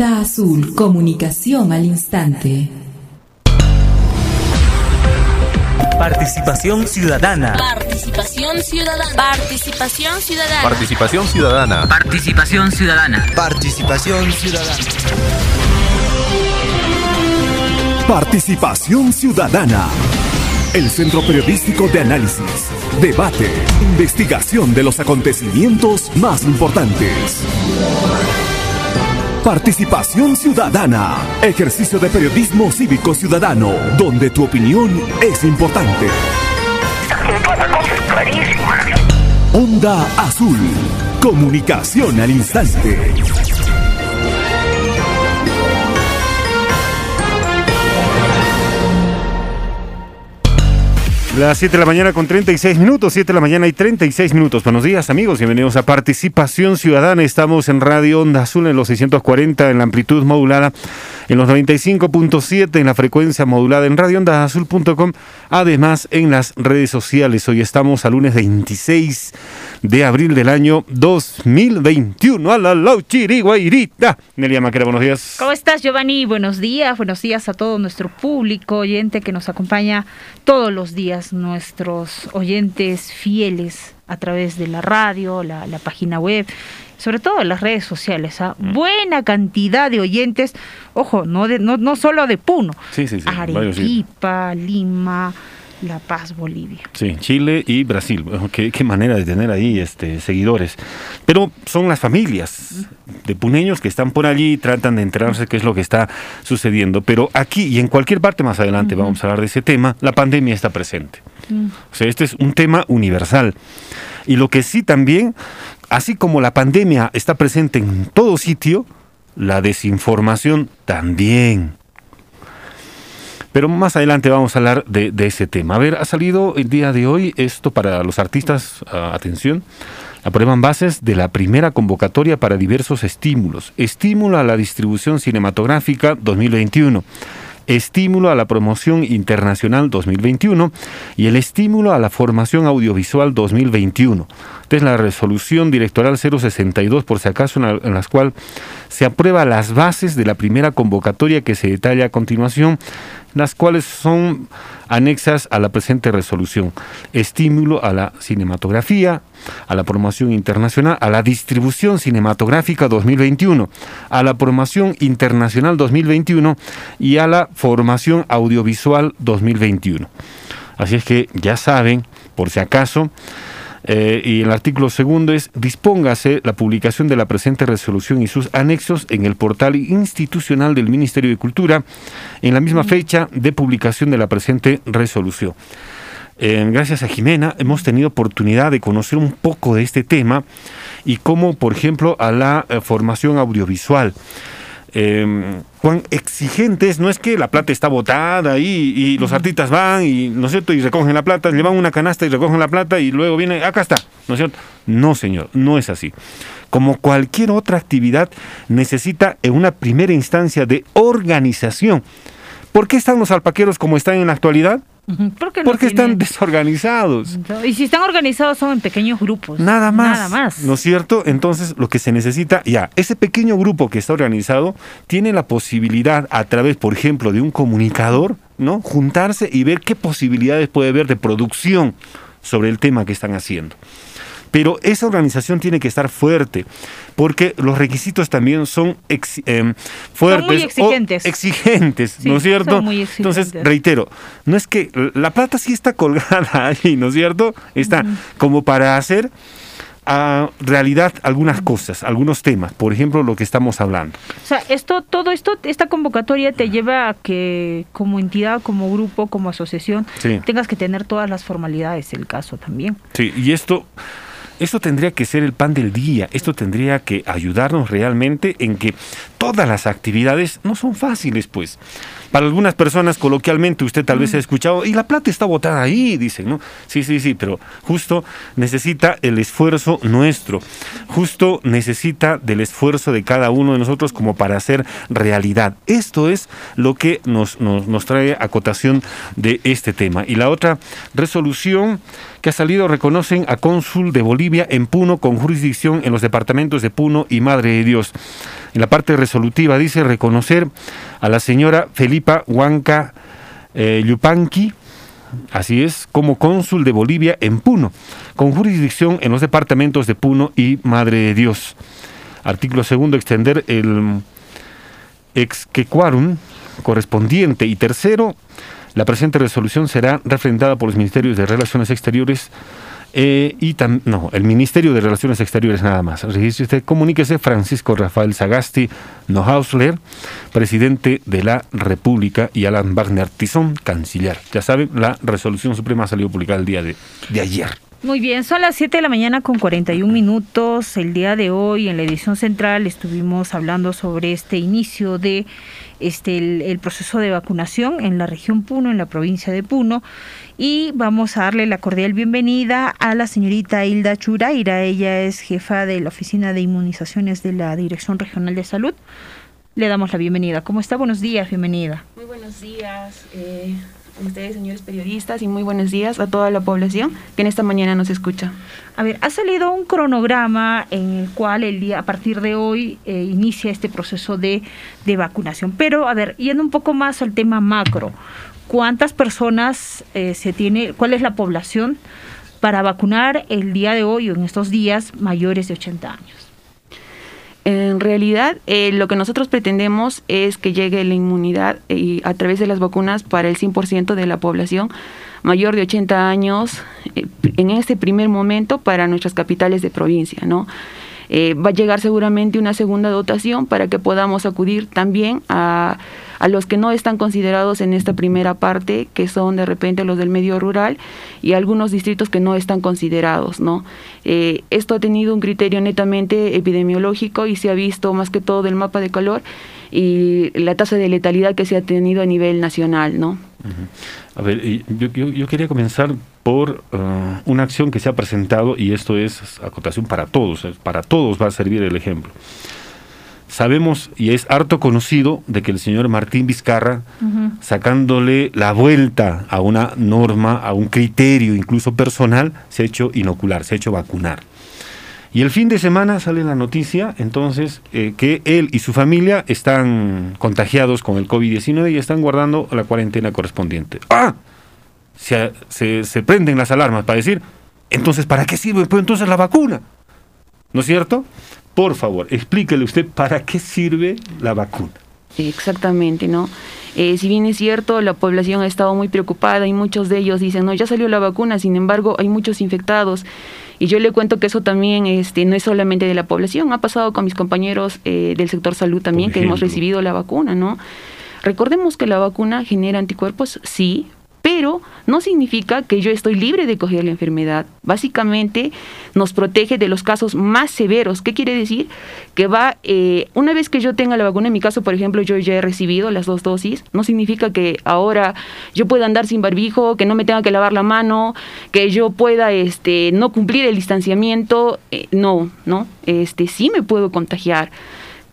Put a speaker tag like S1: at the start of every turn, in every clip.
S1: Onda Azul, comunicación al instante.
S2: Participación ciudadana.
S3: Participación ciudadana. Participación ciudadana.
S4: Participación ciudadana.
S2: Participación ciudadana.
S5: Participación ciudadana.
S6: Participación ciudadana. El centro periodístico de análisis, debate, investigación de los acontecimientos más importantes. Participación ciudadana. Ejercicio de periodismo cívico ciudadano, donde tu opinión es importante. Onda Azul. Comunicación al instante.
S7: Las 7 de la mañana con 36 minutos, 7 de la mañana y 36 minutos. Buenos días amigos, bienvenidos a Participación Ciudadana. Estamos en Radio Onda Azul en los 640 en la amplitud modulada, en los 95.7 en la frecuencia modulada en radioondazul.com, además en las redes sociales. Hoy estamos a lunes 26 de abril del año 2021. A la lauchiriguairita. Nelia Maquera, buenos días.
S8: ¿Cómo estás, Giovanni? Buenos días, buenos días a todo nuestro público oyente que nos acompaña todos los días nuestros oyentes fieles a través de la radio, la, la página web, sobre todo las redes sociales. ¿ah? Buena cantidad de oyentes, ojo, no, de, no, no solo de Puno,
S7: Sí, sí, sí.
S8: Arequipa, Lima, La Paz, Bolivia.
S7: Sí, Chile y Brasil. Qué, qué manera de tener ahí este, seguidores. Pero son las familias de puneños que están por allí y tratan de enterarse qué es lo que está sucediendo. Pero aquí y en cualquier parte más adelante vamos a hablar de ese tema, la pandemia está presente. O sea, este es un tema universal. Y lo que sí también, así como la pandemia está presente en todo sitio, la desinformación también. Pero más adelante vamos a hablar de, ese tema. A ver, ha salido el día de hoy esto para los artistas, ah, atención, aprueban bases de la primera convocatoria para diversos estímulos. Estímulo a la distribución cinematográfica 2021. Estímulo a la promoción internacional 2021 y el estímulo a la formación audiovisual 2021. Es la resolución directoral 062, por si acaso, en la, cual se aprueba las bases de la primera convocatoria que se detalla a continuación, las cuales son anexas a la presente resolución. Estímulo a la cinematografía, a la promoción internacional, a la distribución cinematográfica 2021, a la promoción internacional 2021 y a la formación audiovisual 2021. Así es que ya saben, por si acaso, eh, y el artículo segundo es dispóngase la publicación de la presente resolución y sus anexos en el portal institucional del Ministerio de Cultura en la misma fecha de publicación de la presente resolución. Eh, gracias a Jimena hemos tenido oportunidad de conocer un poco de este tema y cómo, por ejemplo, a la eh, formación audiovisual. Eh, cuán exigentes, no es que la plata está botada y los artistas van y, ¿no es cierto? y recogen la plata, llevan una canasta y recogen la plata y luego viene, acá está, ¿no es cierto? No, señor, no es así. Como cualquier otra actividad, necesita en una primera instancia de organización. ¿Por qué están los alpaqueros como están en la actualidad?
S8: Ujú, ¿Por qué no
S7: Porque están desorganizados.
S8: Y si están organizados son en pequeños grupos.
S7: Nada más.
S8: Nada más.
S7: ¿No es cierto? Entonces, lo que se necesita, ya, ese pequeño grupo que está organizado tiene la posibilidad, a través, por ejemplo, de un comunicador, ¿no? Juntarse y ver qué posibilidades puede haber de producción sobre el tema que están haciendo. Pero esa organización tiene que estar fuerte, porque los requisitos también son ex- em, fuertes. o
S8: exigentes.
S7: exigentes,
S8: Sí,
S7: ¿no es cierto?
S8: son muy
S7: Entonces,
S8: exigentes.
S7: reitero, no es que la plata sí está colgada ahí, ¿no es cierto? Está como para hacer a realidad algunas cosas, algunos temas, por ejemplo, lo que estamos hablando.
S8: O sea, esto, todo esto, esta convocatoria te lleva a que como entidad, como grupo, como asociación,
S7: Sí.
S8: tengas que tener todas las formalidades del caso también.
S7: Sí, y esto, esto tendría que ser el pan del día, esto tendría que ayudarnos realmente en que todas las actividades no son fáciles, pues. Para algunas personas, coloquialmente, usted tal vez ha escuchado, y la plata está botada ahí, dicen, ¿no? Sí, sí, sí, pero justo necesita el esfuerzo nuestro, justo necesita del esfuerzo de cada uno de nosotros como para hacer realidad. Esto es lo que nos, nos, nos trae acotación de este tema. Y la otra resolución que ha salido reconocen a cónsul de Bolivia en Puno con jurisdicción en los departamentos de Puno y Madre de Dios. En la parte resolutiva dice reconocer a la señora Felipa Huanca eh, Yupanqui, así es, como cónsul de Bolivia en Puno, con jurisdicción en los departamentos de Puno y Madre de Dios. Artículo segundo, extender el exquequarum correspondiente. Y tercero, la presente resolución será refrendada por los Ministerios de Relaciones Exteriores eh, y no, el Ministerio de Relaciones Exteriores nada más. Registro usted, comuníquese Francisco Rafael Sagasti Nohausler, presidente de la República, y Alan Wagner Tizón, canciller. Ya saben, la resolución suprema salió publicada el día de, de ayer.
S8: Muy bien, son las 7 de la mañana con 41 minutos. El día de hoy en la edición central estuvimos hablando sobre este inicio de este el, proceso de vacunación en la región Puno, en la provincia de Puno. Y vamos a darle la cordial bienvenida a la señorita Hilda Churaira. Ella es jefa de la Oficina de Inmunizaciones de la Dirección Regional de Salud. Le damos la bienvenida. ¿Cómo está? Buenos días, bienvenida.
S4: Muy buenos días eh, ustedes, señores periodistas, y muy buenos días a toda la población que en esta mañana nos escucha.
S8: A ver, ha salido un cronograma en el cual el día a partir de hoy eh, inicia este proceso de, de vacunación. Pero, a ver, yendo un poco más al tema macro, ¿cuántas personas eh, se tiene, cuál es la población para vacunar el día de hoy o en estos días mayores de 80 años?
S4: En realidad, eh, lo que nosotros pretendemos es que llegue la inmunidad eh, a través de las vacunas para el 100% de la población mayor de 80 años eh, en este primer momento para nuestras capitales de provincia, ¿no? Eh, va a llegar seguramente una segunda dotación para que podamos acudir también a, a los que no están considerados en esta primera parte, que son de repente los del medio rural y algunos distritos que no están considerados, ¿no? Eh, esto ha tenido un criterio netamente epidemiológico y se ha visto más que todo del mapa de calor y la tasa de letalidad que se ha tenido a nivel nacional, ¿no?
S7: A ver, yo, yo- yo quería comenzar por uh, una acción que se ha presentado y esto es acotación para todos, para todos va a servir el ejemplo. Sabemos y es harto conocido de que el señor Martín Vizcarra, sacándole la vuelta a una norma, a un criterio incluso personal, se ha hecho inocular, se ha hecho vacunar. Y el fin de semana sale la noticia, entonces, eh, que él y su familia están contagiados con el COVID-19 y están guardando la cuarentena correspondiente. ¡Ah! Se, se- se prenden las alarmas para decir, entonces, ¿para qué sirve pues entonces la vacuna? ¿No es cierto? Por favor, explíquele usted para qué sirve la vacuna.
S4: Exactamente, ¿no? Eh, si bien es cierto, la población ha estado muy preocupada y muchos de ellos dicen, no, ya salió la vacuna, sin embargo, hay muchos infectados. Y yo le cuento que eso también este, no es solamente de la población, ha pasado con mis compañeros eh, del sector salud también, que hemos recibido la vacuna, ¿no? Recordemos que la vacuna genera anticuerpos, sí, pero no significa que yo estoy libre de coger la enfermedad. Básicamente nos protege de los casos más severos. ¿Qué quiere decir? Que va, eh, una vez que yo tenga la vacuna, en mi caso, por ejemplo, yo ya he recibido las dos dosis, no significa que ahora yo pueda andar sin barbijo, que no me tenga que lavar la mano, que yo pueda este, no cumplir el distanciamiento. Eh, no, no, este, sí me puedo contagiar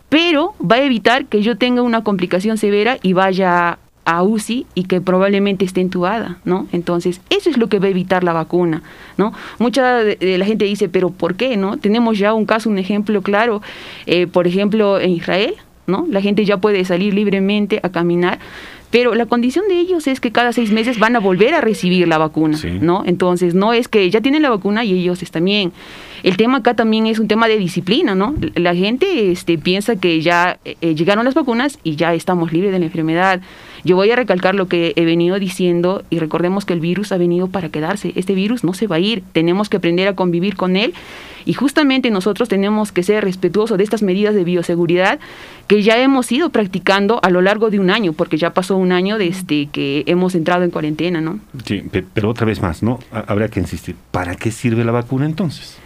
S4: pero va a evitar que yo tenga una complicación severa y vaya a UCI y que probablemente esté entubada, ¿no? Entonces, eso es lo que va a evitar la vacuna, ¿no? Mucha de, la gente dice, pero ¿por qué, no? Tenemos ya un caso, un ejemplo claro, eh, por ejemplo, en Israel, ¿no? La gente ya puede salir libremente a caminar, pero la condición de ellos es que cada seis meses van a volver a recibir la vacuna,
S7: Sí.
S4: ¿no? Entonces, no es que ya tienen la vacuna y ellos están bien. El tema acá también es un tema de disciplina, ¿no? La gente este, piensa que ya eh, llegaron las vacunas y ya estamos libres de la enfermedad. Yo voy a recalcar lo que he venido diciendo y recordemos que el virus ha venido para quedarse. Este virus no se va a ir, tenemos que aprender a convivir con él y justamente nosotros tenemos que ser respetuosos de estas medidas de bioseguridad que ya hemos ido practicando a lo largo de un año, porque ya pasó un año desde que hemos entrado en cuarentena, ¿no?
S7: Sí, pe- pero otra vez más, ¿no? Ha- Habrá que insistir. ¿Para qué sirve la vacuna entonces?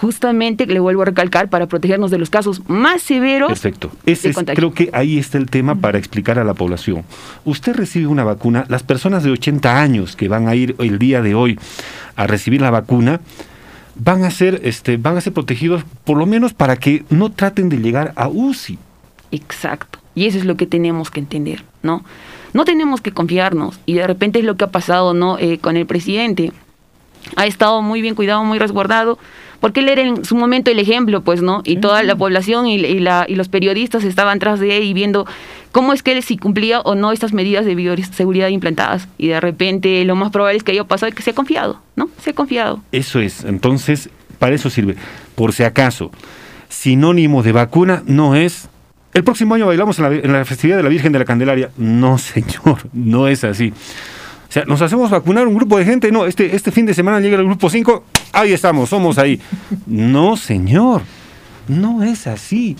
S4: Justamente, le vuelvo a recalcar, para protegernos de los casos más severos
S7: Perfecto.
S4: de
S7: Ese es, creo que ahí está el tema para explicar a la población. Usted recibe una vacuna, las personas de 80 años que van a ir el día de hoy a recibir la vacuna van a ser este van a ser protegidos por lo menos para que no traten de llegar a UCI.
S4: Exacto. Y eso es lo que tenemos que entender, ¿no? No tenemos que confiarnos. Y de repente es lo que ha pasado, ¿no? Eh, con el presidente. Ha estado muy bien cuidado, muy resguardado. Porque él era en su momento el ejemplo, pues, ¿no? Y toda la población y, y la, y los periodistas estaban tras de él y viendo cómo es que él si cumplía o no estas medidas de bioseguridad implantadas. Y de repente lo más probable es que haya pasado que se ha confiado, ¿no? Se ha confiado.
S7: Eso es. Entonces, para eso sirve. Por si acaso, sinónimo de vacuna no es el próximo año bailamos en la, en la, festividad de la Virgen de la Candelaria. No, señor, no es así. O sea, nos hacemos vacunar un grupo de gente. No, este, este fin de semana llega el grupo 5. Ahí estamos, somos ahí. No, señor, no es así.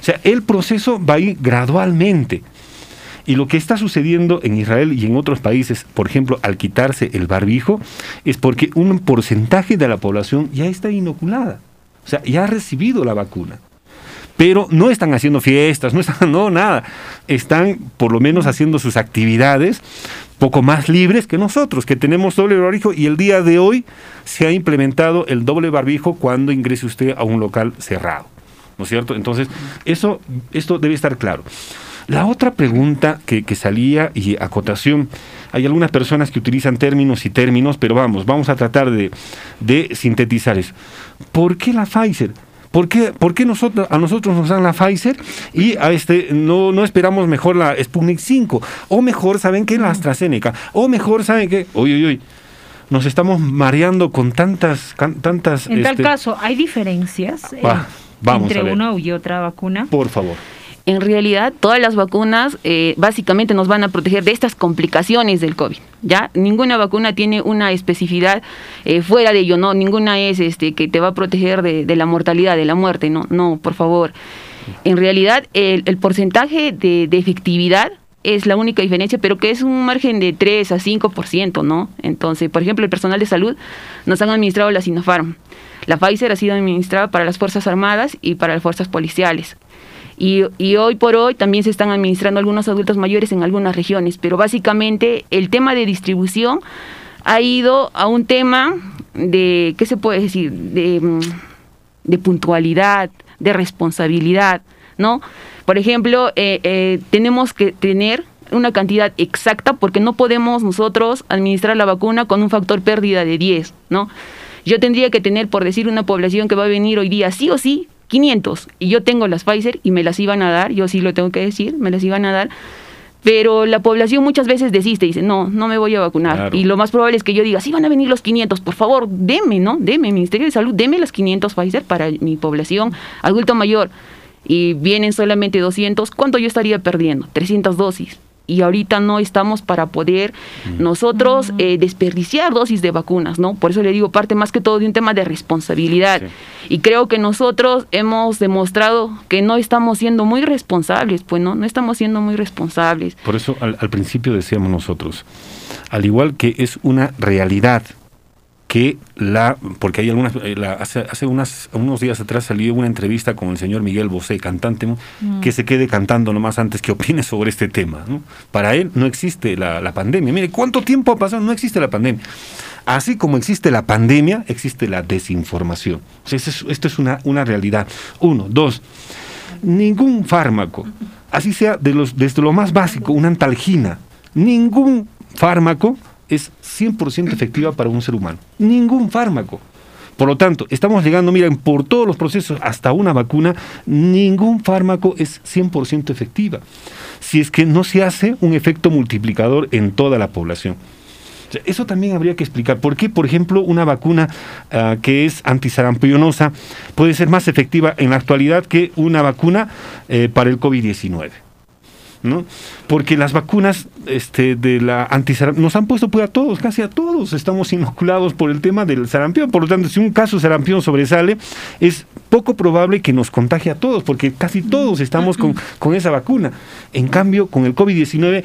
S7: O sea, el proceso va a ir gradualmente. Y lo que está sucediendo en Israel y en otros países, por ejemplo, al quitarse el barbijo, es porque un porcentaje de la población ya está inoculada. O sea, ya ha recibido la vacuna pero no están haciendo fiestas, no están, no, nada. Están por lo menos haciendo sus actividades poco más libres que nosotros, que tenemos doble barbijo y el día de hoy se ha implementado el doble barbijo cuando ingrese usted a un local cerrado. ¿No es cierto? Entonces, eso, esto debe estar claro. La otra pregunta que, salía y acotación, hay algunas personas que utilizan términos y términos, pero vamos, vamos a tratar de, de sintetizar eso. ¿Por qué la Pfizer? ¿Por qué, por qué nosotros, a nosotros nos dan la Pfizer y a este no, no esperamos mejor la Sputnik 5? O mejor, ¿saben qué? La AstraZeneca. O mejor, ¿saben qué? Uy, uy, uy. Nos estamos mareando con tantas... tantas
S8: en tal
S7: este,
S8: caso, ¿hay diferencias eh,
S7: vamos
S8: entre una y otra vacuna?
S7: Por favor.
S4: En realidad, todas las vacunas eh, básicamente nos van a proteger de estas complicaciones del COVID. Ya ninguna vacuna tiene una especificidad eh, fuera de ello, no, ninguna es este que te va a proteger de, la mortalidad, de la muerte, no, no, por favor. En realidad, el, porcentaje de, de efectividad es la única diferencia, pero que es un margen de 3 a 5%, ¿no? Entonces, por ejemplo, el personal de salud nos han administrado la Sinopharm. La Pfizer ha sido administrada para las Fuerzas Armadas y para las Fuerzas Policiales. Y, hoy por hoy también se están administrando algunos adultos mayores en algunas regiones, pero básicamente el tema de distribución ha ido a un tema de, ¿qué se puede decir? De, de puntualidad, de responsabilidad, ¿no? Por ejemplo, eh, eh, tenemos que tener una cantidad exacta porque no podemos nosotros administrar la vacuna con un factor pérdida de 10, ¿no? Yo tendría que tener, por decir, una población que va a venir hoy día sí o sí 500 y yo tengo las Pfizer y me las iban a dar, yo sí lo tengo que decir, me las iban a dar, pero la población muchas veces desiste y dice, no, no me voy a vacunar.
S7: Claro.
S4: Y lo más probable es que yo diga, sí van a venir los 500, por favor, deme, ¿no? Deme, Ministerio de Salud, deme las 500 Pfizer para mi población adulto mayor. Y vienen solamente 200, ¿cuánto yo estaría perdiendo? 300 dosis y ahorita no estamos para poder nosotros eh, desperdiciar dosis de vacunas, ¿no? Por eso le digo, parte más que todo de un tema de responsabilidad.
S7: Sí.
S4: Y creo que nosotros hemos demostrado que no estamos siendo muy responsables, pues no, no estamos siendo muy responsables.
S7: Por eso al, al principio decíamos nosotros, al igual que es una realidad que la, porque hay algunas, eh, la, hace, hace unas, unos días atrás salió una entrevista con el señor Miguel Bosé, cantante, mm. que se quede cantando nomás antes que opine sobre este tema. ¿no? Para él no existe la, la, pandemia. Mire, ¿cuánto tiempo ha pasado? No existe la pandemia. Así como existe la pandemia, existe la desinformación. O sea, esto es, esto es una, una realidad. Uno, dos, ningún fármaco, así sea de los, desde lo más básico, una antalgina, ningún fármaco es 100% efectiva para un ser humano. Ningún fármaco. Por lo tanto, estamos llegando, miren, por todos los procesos hasta una vacuna, ningún fármaco es 100% efectiva. Si es que no se hace un efecto multiplicador en toda la población. Eso también habría que explicar. ¿Por qué, por ejemplo, una vacuna uh, que es antisarampionosa puede ser más efectiva en la actualidad que una vacuna eh, para el COVID-19? ¿No? Porque las vacunas este, de la antisarampión nos han puesto pues, a todos, casi a todos, estamos inoculados por el tema del sarampión. Por lo tanto, si un caso sarampión sobresale, es poco probable que nos contagie a todos, porque casi todos estamos con, con esa vacuna. En cambio, con el COVID-19,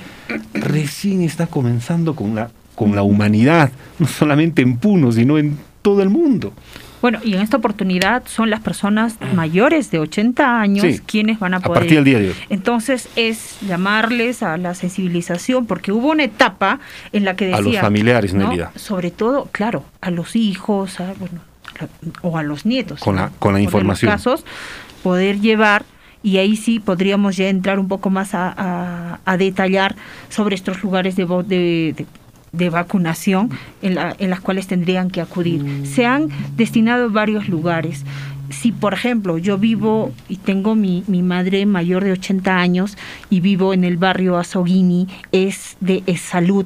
S7: recién está comenzando con la, con la humanidad, no solamente en Puno, sino en todo el mundo.
S8: Bueno, y en esta oportunidad son las personas mayores de 80 años
S7: Sí,
S8: quienes van a poder.
S7: a partir del día de hoy.
S8: Entonces es llamarles a la sensibilización, porque hubo una etapa en la que decía.
S7: A los familiares,
S8: ¿no?
S7: Nelida.
S8: Sobre todo, claro, a los hijos, a- bueno, o a los nietos.
S7: Con la- con la información.
S8: los casos, poder llevar. Y ahí sí podríamos ya entrar un poco más a, a- a detallar sobre estos lugares de, de, de- de vacunación en, la- las cuales tendrían que acudir. Se han destinado varios lugares. Si, por ejemplo, yo vivo y tengo mi, mi madre mayor de 80 años y vivo en el barrio Azoguini, es de salud,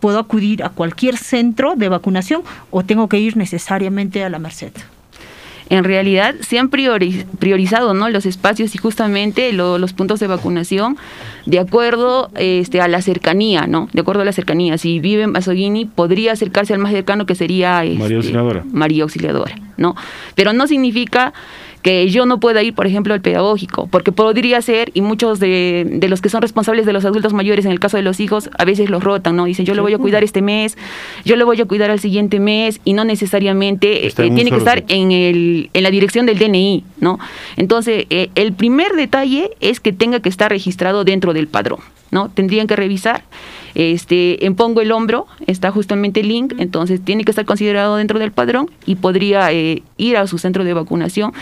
S8: ¿puedo acudir a cualquier centro de vacunación o tengo que ir necesariamente a la Merced?
S4: En realidad se han priori- priorizado ¿no? los espacios y justamente lo- los puntos de vacunación de acuerdo este, a la cercanía, ¿no? De acuerdo a la cercanía. Si vive en Pasoguini, podría acercarse al más cercano que sería este,
S7: María Auxiliadora.
S4: María Auxiliadora, ¿no? Pero no significa que yo no pueda ir, por ejemplo, al pedagógico, porque podría ser, y muchos de, de los que son responsables de los adultos mayores, en el caso de los hijos, a veces los rotan, ¿no? Dicen, yo lo voy a cuidar este mes, yo lo voy a cuidar al siguiente mes, y no necesariamente eh, tiene que estar en, el, en la dirección del DNI, ¿no? Entonces, eh, el primer detalle es que tenga que estar registrado dentro del padrón, ¿no? Tendrían que revisar. Este, en Pongo el Hombro está justamente el link, entonces tiene que estar considerado dentro del padrón y podría eh, ir a su centro de vacunación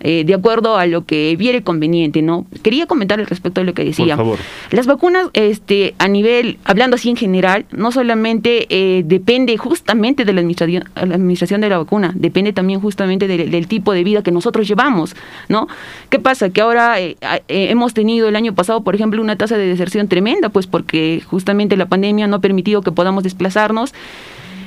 S4: eh, de acuerdo a lo que viere conveniente, ¿no? Quería comentar al respecto de lo que decía.
S7: favor.
S4: Las vacunas, este, a nivel, hablando así en general, no solamente eh, depende justamente de la administración, la administración de la vacuna, depende también justamente del, del tipo de vida que nosotros llevamos, ¿no? ¿Qué pasa? Que ahora eh, eh, hemos tenido el año pasado, por ejemplo, una tasa de deserción tremenda, pues porque justamente la pandemia no ha permitido que podamos desplazarnos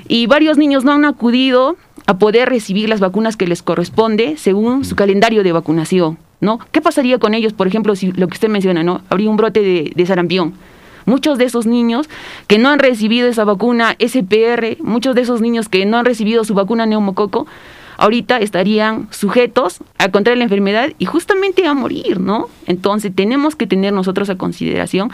S4: y varios niños no han acudido a poder recibir las vacunas que les corresponde según su calendario de vacunación, ¿no? ¿Qué pasaría con ellos, por ejemplo, si lo que usted menciona, ¿no? Habría un brote de, de sarampión. Muchos de esos niños que no han recibido esa vacuna SPR, muchos de esos niños que no han recibido su vacuna neumococo, ahorita estarían sujetos a contraer la enfermedad y justamente a morir, ¿no? Entonces tenemos que tener nosotros a consideración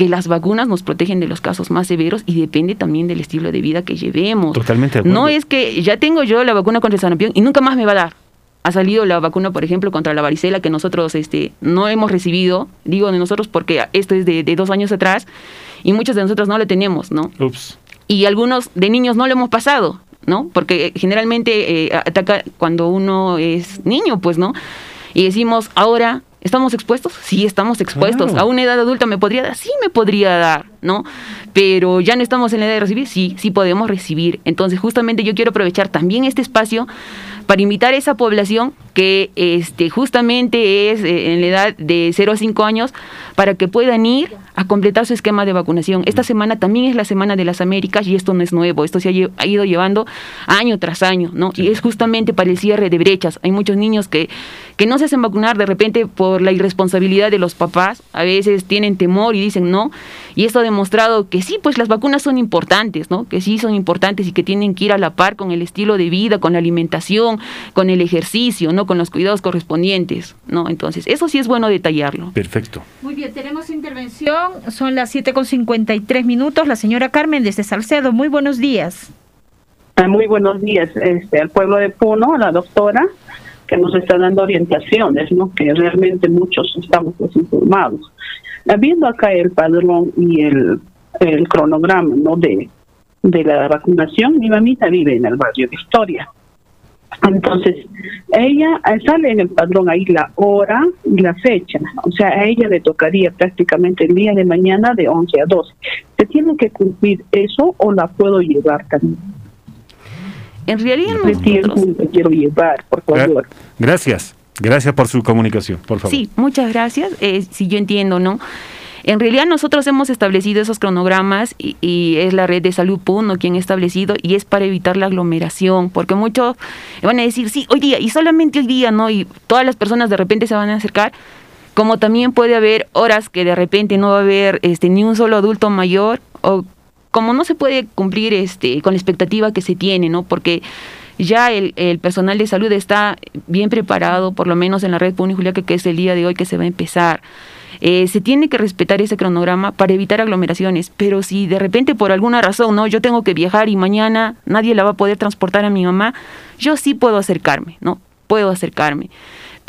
S4: que las vacunas nos protegen de los casos más severos y depende también del estilo de vida que llevemos.
S7: Totalmente de acuerdo.
S4: No es que ya tengo yo la vacuna contra el sarampión y nunca más me va a dar. Ha salido la vacuna, por ejemplo, contra la varicela que nosotros este, no hemos recibido. Digo de nosotros porque esto es de, de dos años atrás y muchos de nosotros no la tenemos, ¿no?
S7: Ups.
S4: y algunos de niños no lo hemos pasado, ¿no? Porque eh, generalmente eh, ataca cuando uno es niño, pues, ¿no? Y decimos, ahora, ¿estamos expuestos? Sí, estamos expuestos.
S7: Claro.
S4: ¿A una edad adulta me podría dar? Sí, me podría dar, ¿no? Pero ya no estamos en la edad de recibir, sí, sí podemos recibir. Entonces, justamente yo quiero aprovechar también este espacio para invitar a esa población que este, justamente es eh, en la edad de 0 a 5 años para que puedan ir a completar su esquema de vacunación. Esta semana también es la Semana de las Américas y esto no es nuevo, esto se ha, ido llevando año tras año, ¿no? Y es justamente para el cierre de brechas. Hay muchos niños que, que no se hacen vacunar de repente por la irresponsabilidad de los papás, a veces tienen temor y dicen no, y esto ha demostrado que sí, pues las vacunas son importantes, ¿no? Que sí son importantes y que tienen que ir a la par con el estilo de vida, con la alimentación, con el ejercicio, ¿no? Con los cuidados correspondientes, ¿no? Entonces, eso sí es bueno detallarlo.
S7: Perfecto.
S8: Muy bien, tenemos intervención. Son las 7 con 53 minutos. La señora Carmen desde Salcedo. Muy buenos días.
S9: Ah, Muy buenos días este, al pueblo de Puno, a la doctora, que nos está dando orientaciones, ¿no? que realmente muchos estamos desinformados. Viendo acá el padrón y el, el cronograma ¿no? de, de la vacunación, mi mamita vive en el barrio Victoria. Entonces, ella eh, sale en el padrón ahí la hora y la fecha. O sea, a ella le tocaría prácticamente el día de mañana de 11 a 12. ¿Se tiene que cumplir eso o la puedo llevar también?
S4: En realidad
S9: ¿Qué tiempo
S4: nosotros...
S9: me quiero llevar, por favor?
S7: Gra- Gracias. Gracias por su comunicación, por favor.
S4: Sí, muchas gracias. Eh, si yo entiendo, ¿no? En realidad nosotros hemos establecido esos cronogramas y, es la red de salud Puno quien ha establecido y es para evitar la aglomeración, porque muchos van a decir, sí, hoy día y solamente hoy día, ¿no? Y todas las personas de repente se van a acercar, como también puede haber horas que de repente no va a haber este, ni un solo adulto mayor o como no se puede cumplir este, con la expectativa que se tiene, ¿no? Porque ya el, personal de salud está bien preparado, por lo menos en la red Juliaca, que es el día de hoy que se va a empezar. Eh, se tiene que respetar ese cronograma para evitar aglomeraciones, pero si de repente por alguna razón no yo tengo que viajar y mañana nadie la va a poder transportar a mi mamá, yo sí puedo acercarme, ¿no? Puedo acercarme.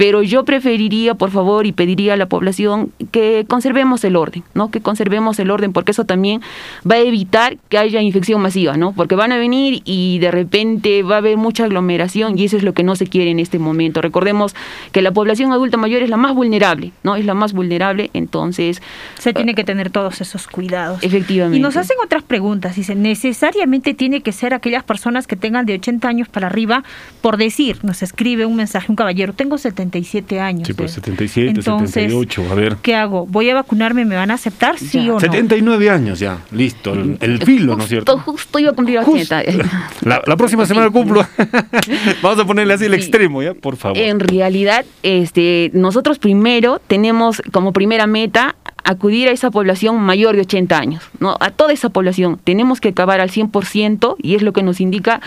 S4: Pero yo preferiría, por favor, y pediría a la población que conservemos el orden, ¿no? Que conservemos el orden, porque eso también va a evitar que haya infección masiva, ¿no? Porque van a venir y de repente va a haber mucha aglomeración y eso es lo que no se quiere en este momento. Recordemos que la población adulta mayor es la más vulnerable, ¿no? Es la más vulnerable, entonces...
S8: Se tiene que tener todos esos cuidados.
S4: Efectivamente.
S8: Y nos hacen otras preguntas. Dicen, ¿necesariamente tiene que ser aquellas personas que tengan de 80 años para arriba? Por decir, nos escribe un mensaje un caballero, tengo 77 años.
S7: Sí, pues
S8: eh.
S7: 77,
S8: Entonces,
S7: 78, a ver.
S8: ¿Qué hago? ¿Voy a vacunarme? ¿Me van a aceptar? ¿Sí
S4: Ya.
S8: o no?
S7: 79 años ya, listo, el, el filo, ¿no es cierto?
S4: Justo, justo iba a cumplir 80.
S7: La, la próxima semana cumplo. Vamos a ponerle así el
S4: Sí.
S7: extremo, ¿ya? Por favor.
S4: En realidad, este, nosotros primero tenemos como primera meta acudir a esa población mayor de 80 años, ¿no? A toda esa población. Tenemos que acabar al 100% y es lo que nos indica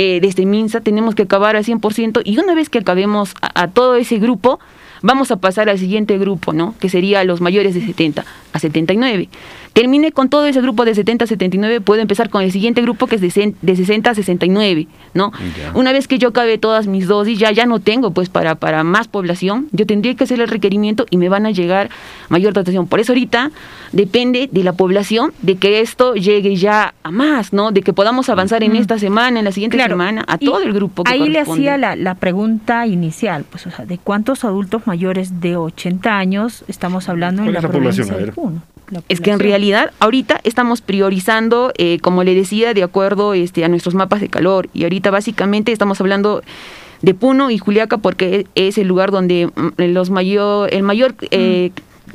S4: eh, desde MINSA, tenemos que acabar al 100% y una vez que acabemos a, a todo ese grupo, vamos a pasar al siguiente grupo, ¿no? Que sería los mayores de 70 a 79. Termine con todo ese grupo de 70 a 79, puedo empezar con el siguiente grupo que es de, de 60 a 69, ¿no?
S7: Ya.
S4: Una vez que yo acabe todas mis dosis, ya, ya no tengo pues para, para más población, yo tendría que hacer el requerimiento y me van a llegar mayor dotación. Por eso ahorita depende de la población de que esto llegue ya a más, ¿no? De que podamos avanzar en esta semana, en la siguiente
S8: Claro,
S4: semana, a
S8: y
S4: todo el grupo que
S8: Ahí le hacía la, la pregunta inicial, pues, o sea, ¿de cuántos adultos mayores de 80 años estamos hablando en
S7: ¿Cuál
S8: la
S7: la población?
S8: de
S4: Es que en realidad ahorita estamos priorizando, eh, como le decía, de acuerdo este, a nuestros mapas de calor. Y ahorita básicamente estamos hablando de Puno y Juliaca porque es el lugar donde mm, los mayor, el mayor, eh,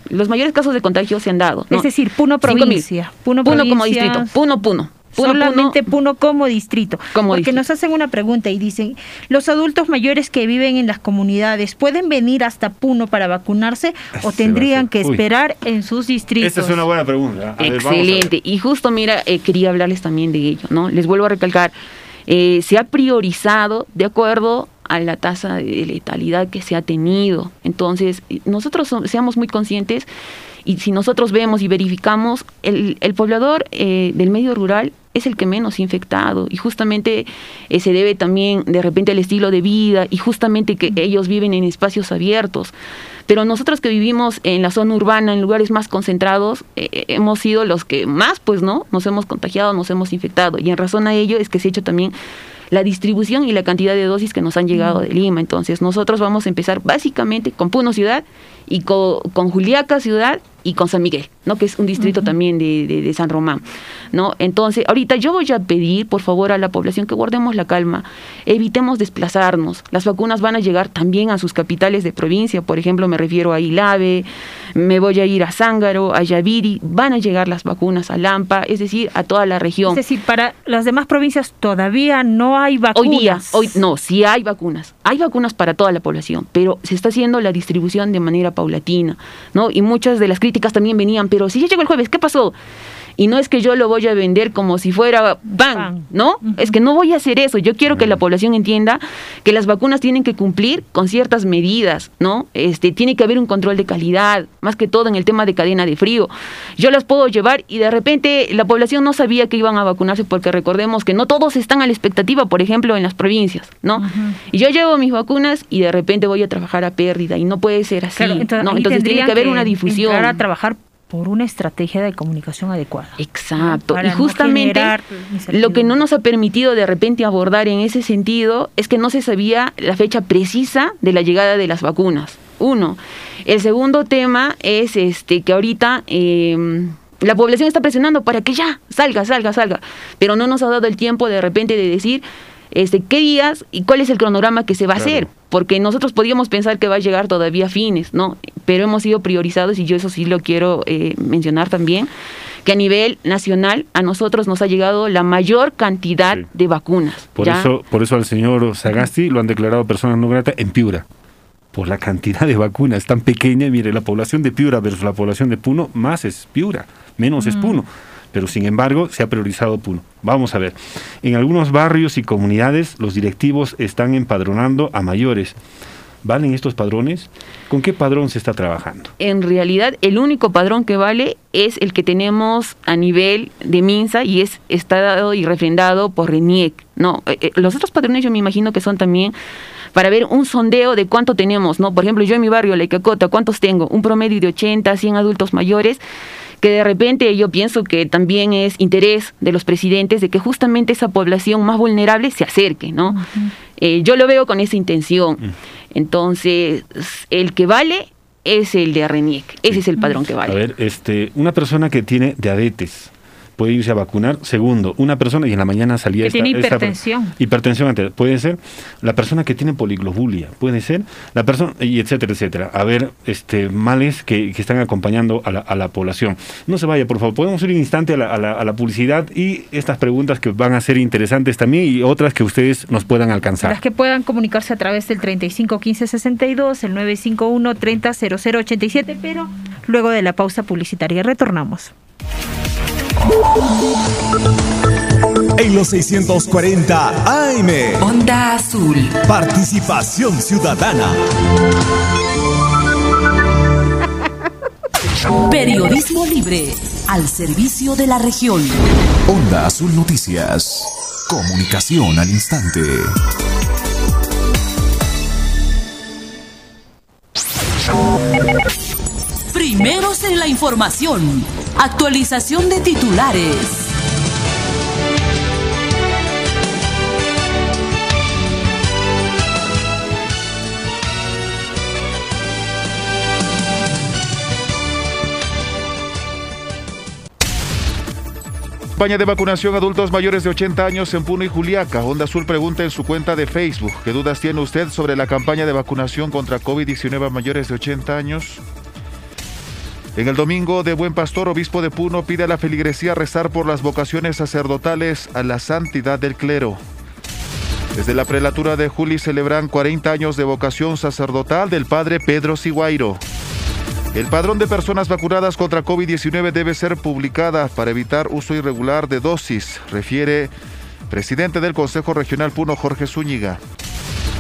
S4: los mayores casos de contagio se han dado. ¿no?
S8: Es decir, Puno
S4: 5.000.
S8: provincia. Puno,
S4: Puno como distrito. Puno, Puno. Puno,
S8: solamente
S4: Puno.
S8: Puno como distrito.
S4: Como
S8: Porque
S4: distrito.
S8: nos hacen una pregunta y dicen, ¿los adultos mayores que viven en las comunidades pueden venir hasta Puno para vacunarse o tendrían que
S7: uy.
S8: esperar en sus distritos?
S7: Esta es una buena pregunta. A ver.
S4: Excelente. Y justo, mira, eh, quería hablarles también de ello, ¿no? Les vuelvo a recalcar, eh, se ha priorizado de acuerdo a la tasa de letalidad que se ha tenido. Entonces, nosotros so- seamos muy conscientes y si nosotros vemos y verificamos, el, el poblador eh, del medio rural es el que menos infectado y justamente eh, se debe también de repente al estilo de vida y justamente que ellos viven en espacios abiertos. Pero nosotros que vivimos en la zona urbana, en lugares más concentrados, eh, eh, hemos sido los que más, pues, ¿no? Nos hemos contagiado, nos hemos infectado. Y en razón a ello es que se ha hecho también la distribución y la cantidad de dosis que nos han llegado de Lima. Entonces, nosotros vamos a empezar básicamente con Puno Ciudad y co- con, Juliaca Ciudad y con San Miguel, ¿no? Que es un distrito también de, de- de San Román, ¿no? Entonces, ahorita yo voy a pedir, por favor, a la población que guardemos la calma, evitemos desplazarnos. Las vacunas van a llegar también a sus capitales de provincia, por ejemplo, me refiero a Ilave, me voy a ir a Zángaro, a Yaviri, van a llegar las vacunas a Lampa, es decir, a toda la región.
S8: Es decir, para las demás provincias todavía no hay vacunas.
S4: Hoy día, hoy no, sí hay vacunas. Hay vacunas para toda la población, pero se está haciendo la distribución de manera paulatina, ¿no? Y muchas de las críticas también venían, pero si ya llegó el jueves, ¿qué pasó? Y no es que yo lo voy a vender como si fuera pan. ¿no? Es que no voy a hacer eso. Yo quiero que la población entienda que las vacunas tienen que cumplir con ciertas medidas, ¿no? Este, tiene que haber un control de calidad, más que todo en el tema de cadena de frío. Yo las puedo llevar y de repente la población no sabía que iban a vacunarse porque recordemos que no todos están a la expectativa, por ejemplo, en las provincias, ¿no? Y yo llevo mis vacunas y de repente voy a trabajar a pérdida y no puede ser así,
S8: Claro, entonces,
S4: ¿no?
S8: ahí
S4: Entonces tiene que haber una difusión.
S8: a trabajar por una estrategia de comunicación adecuada.
S4: Exacto.
S8: Para
S4: y justamente lo que no nos ha permitido de repente abordar en ese sentido es que no se sabía la fecha precisa de la llegada de las vacunas. Uno. El segundo tema es este que ahorita eh, la población está presionando para que ya salga, salga, salga, pero no nos ha dado el tiempo de repente de decir este qué días y cuál es el cronograma que se va a
S7: Claro.
S4: hacer, porque nosotros podríamos pensar que va a llegar todavía a fines, ¿no? Pero hemos sido priorizados y yo eso sí lo quiero eh, mencionar también que a nivel nacional a nosotros nos ha llegado la mayor cantidad
S7: Sí.
S4: de vacunas.
S7: Por
S4: ¿ya?
S7: eso, por eso al señor Sagasti lo han declarado persona no grata en Piura. Por la cantidad de vacunas tan pequeña, mire, la población de Piura versus la población de Puno, más es Piura, menos es Puno. Pero sin embargo, se ha priorizado Puno. Vamos a ver. En algunos barrios y comunidades, los directivos están empadronando a mayores. ¿Valen estos padrones? ¿Con qué padrón se está trabajando?
S4: en realidad el único padrón que vale es el que tenemos a nivel de MINSA y es está dado y refrendado por RENIEC. No, Eh, eh, los otros padrones yo me imagino que son también para ver un sondeo de cuánto tenemos, ¿no? Por ejemplo, yo en mi barrio, La Icacota, ¿cuántos tengo? Un promedio de 80, 100 adultos mayores que de repente yo pienso que también es interés de los presidentes de que justamente esa población más vulnerable se acerque, ¿no? Eh, yo lo veo con esa intención.
S7: Mm.
S4: Entonces, el que vale es el de RENIEC, ese es el padrón que vale.
S7: A ver, este, una persona que tiene diabetes puede irse a vacunar. Segundo, una persona, y en la mañana salía
S8: Que
S7: esta,
S8: tiene
S7: esta-
S8: hipertensión.
S7: hipertensión arterial, puede ser. La persona que tiene poliglobulia, puede ser. La persona, y etcétera, etcétera. A ver, este, males que, que están acompañando a la, a la población. No se vaya, por favor. Podemos ir un instante a la, a la- a la publicidad y estas preguntas que van a ser interesantes también y otras que ustedes nos puedan alcanzar.
S8: Las que puedan comunicarse a través del 35 15 62, el 951 30 00 87, pero luego de la pausa publicitaria retornamos.
S6: En los 640 AM.
S1: Onda Azul.
S6: Participación ciudadana.
S1: Periodismo libre al servicio de la región.
S6: Onda Azul Noticias. Comunicación al instante.
S1: Primeros en la información. Actualización de titulares.
S10: Campaña de vacunación adultos mayores de 80 años en Puno y Juliaca. Onda Azul pregunta en su cuenta de Facebook. ¿Qué dudas tiene usted sobre la campaña de vacunación contra COVID-19 a mayores de 80 años? En el domingo de Buen Pastor, obispo de Puno pide a la feligresía rezar por las vocaciones sacerdotales a la santidad del clero. Desde la prelatura de Juli celebran 40 años de vocación sacerdotal del padre Pedro Siguairo. El padrón de personas vacunadas contra COVID-19 debe ser publicada para evitar uso irregular de dosis, refiere presidente del Consejo Regional Puno Jorge Zúñiga.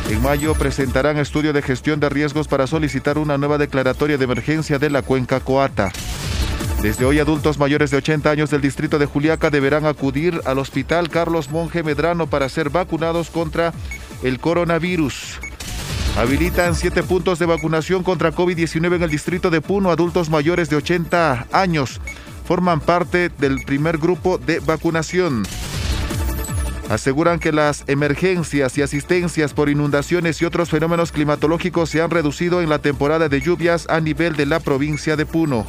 S10: En mayo presentarán estudio de gestión de riesgos para solicitar una nueva declaratoria de emergencia de la cuenca Coata. Desde hoy adultos mayores de 80 años del distrito de Juliaca deberán acudir al Hospital Carlos Monje Medrano para ser vacunados contra el coronavirus. Habilitan siete puntos de vacunación contra COVID-19 en el distrito de Puno. Adultos mayores de 80 años forman parte del primer grupo de vacunación. Aseguran que las emergencias y asistencias por inundaciones y otros fenómenos climatológicos se han reducido en la temporada de lluvias a nivel de la provincia de Puno.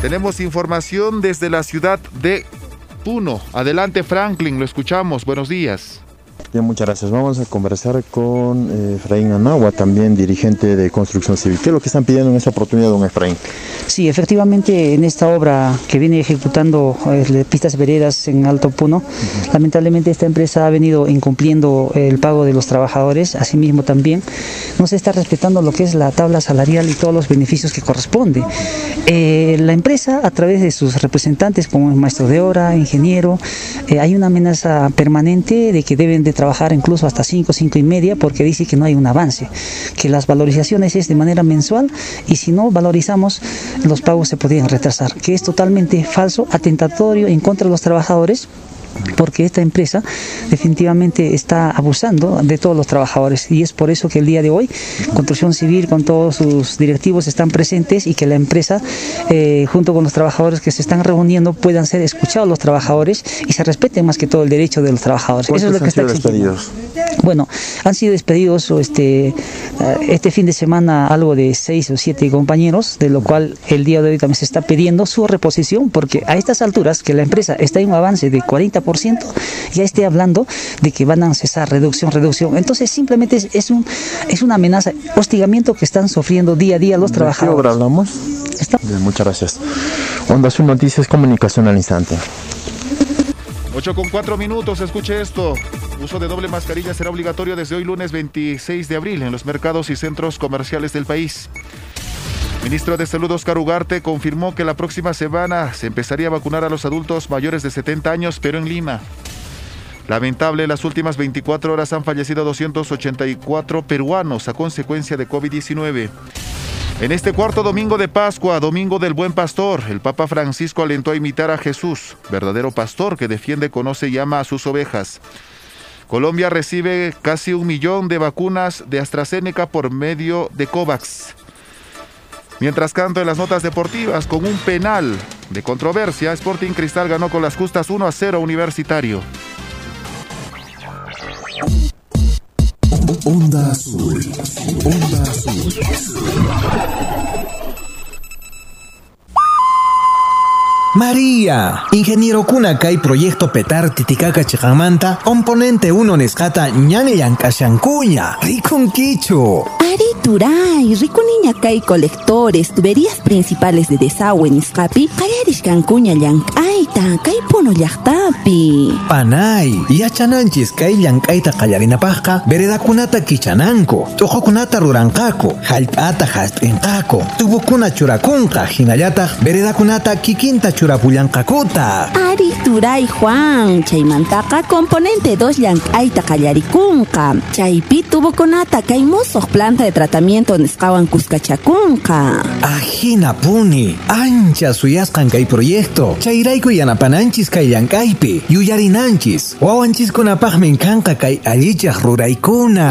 S10: Tenemos información desde la ciudad de Puno. Adelante Franklin, lo escuchamos. Buenos días.
S11: Bien, muchas gracias. Vamos a conversar con eh, Efraín Anagua, también dirigente de Construcción Civil. ¿Qué es lo que están pidiendo en esta oportunidad, don Efraín?
S12: Sí, efectivamente, en esta obra que viene ejecutando eh, pistas veredas en Alto Puno, lamentablemente esta empresa ha venido incumpliendo el pago de los trabajadores, asimismo también no se está respetando lo que es la tabla salarial y todos los beneficios que corresponde. Eh, la empresa, a través de sus representantes, como el maestro de obra, ingeniero, eh, hay una amenaza permanente de que deben de trabajar incluso hasta 5, 5 y media, porque dice que no hay un avance, que las valorizaciones es de manera mensual y si no valorizamos, los pagos se podrían retrasar, que es totalmente falso, atentatorio en contra de los trabajadores porque esta empresa definitivamente está abusando de todos los trabajadores y es por eso que el día de hoy Construcción Civil con todos sus directivos están presentes y que la empresa eh, junto con los trabajadores que se están reuniendo puedan ser escuchados los trabajadores y se respeten más que todo el derecho de los trabajadores. Eso es lo que
S11: han
S12: está
S11: sido
S12: exigiendo.
S11: despedidos?
S12: Bueno, han sido despedidos este, eh, este fin de semana algo de seis o siete compañeros, de lo cual el día de hoy también se está pidiendo su reposición, porque a estas alturas que la empresa está en un avance de 40%, ya esté hablando de que van a cesar reducción, reducción. Entonces simplemente es, es un, es una amenaza, hostigamiento que están sufriendo día a día los
S11: ¿De qué
S12: trabajadores.
S11: obra hablamos? Bien, muchas gracias. Onda Azul Noticias, comunicación al instante.
S10: 8 con 4 minutos, escuche esto. Uso de doble mascarilla será obligatorio desde hoy lunes 26 de abril en los mercados y centros comerciales del país. Ministro de Salud Oscar Ugarte confirmó que la próxima semana se empezaría a vacunar a los adultos mayores de 70 años, pero en Lima. Lamentable, las últimas 24 horas han fallecido 284 peruanos a consecuencia de COVID-19. En este cuarto domingo de Pascua, domingo del Buen Pastor, el Papa Francisco alentó a imitar a Jesús, verdadero pastor que defiende, conoce y ama a sus ovejas. Colombia recibe casi un millón de vacunas de AstraZeneca por medio de COVAX. Mientras tanto, en las notas deportivas, con un penal de controversia, Sporting Cristal ganó con las justas 1 a 0 Universitario.
S6: Azul. Azul.
S13: María, ingeniero Kunakay proyecto petar titicaca chikamanta, componente 1 nescata ñani yankashankuña, rikun kichu.
S14: Ari turay, rikuniña kay colectores, tuberías principales de desagüe nisqapi, qayarishkankuña llank'ayta, kay puno llaqtapi.
S13: Panay, yachananchis kay llank'ayta qallarinapaqqa, veredakunata kichananku, tuqukunata ruranqaku, hallp'ata hasp'inqaku, tubukuna churakunqa, hinallataq veredakunata kikinta churapullanqakuta.
S14: Ari turay Juan, chaymantaqa componente 2 llank'ayta qallarikunqa. Chaypi tubukunata kay musuq planta de tratamiento nisqawan kuskachakunqa.
S13: Ajina puni, ancha suyasqan kay proyecto, chayrayku yanapananchis kay llank'aypi, yuyarinanchis, wawanchiskunapaqmi kanqa kay allichaq ruraykuna.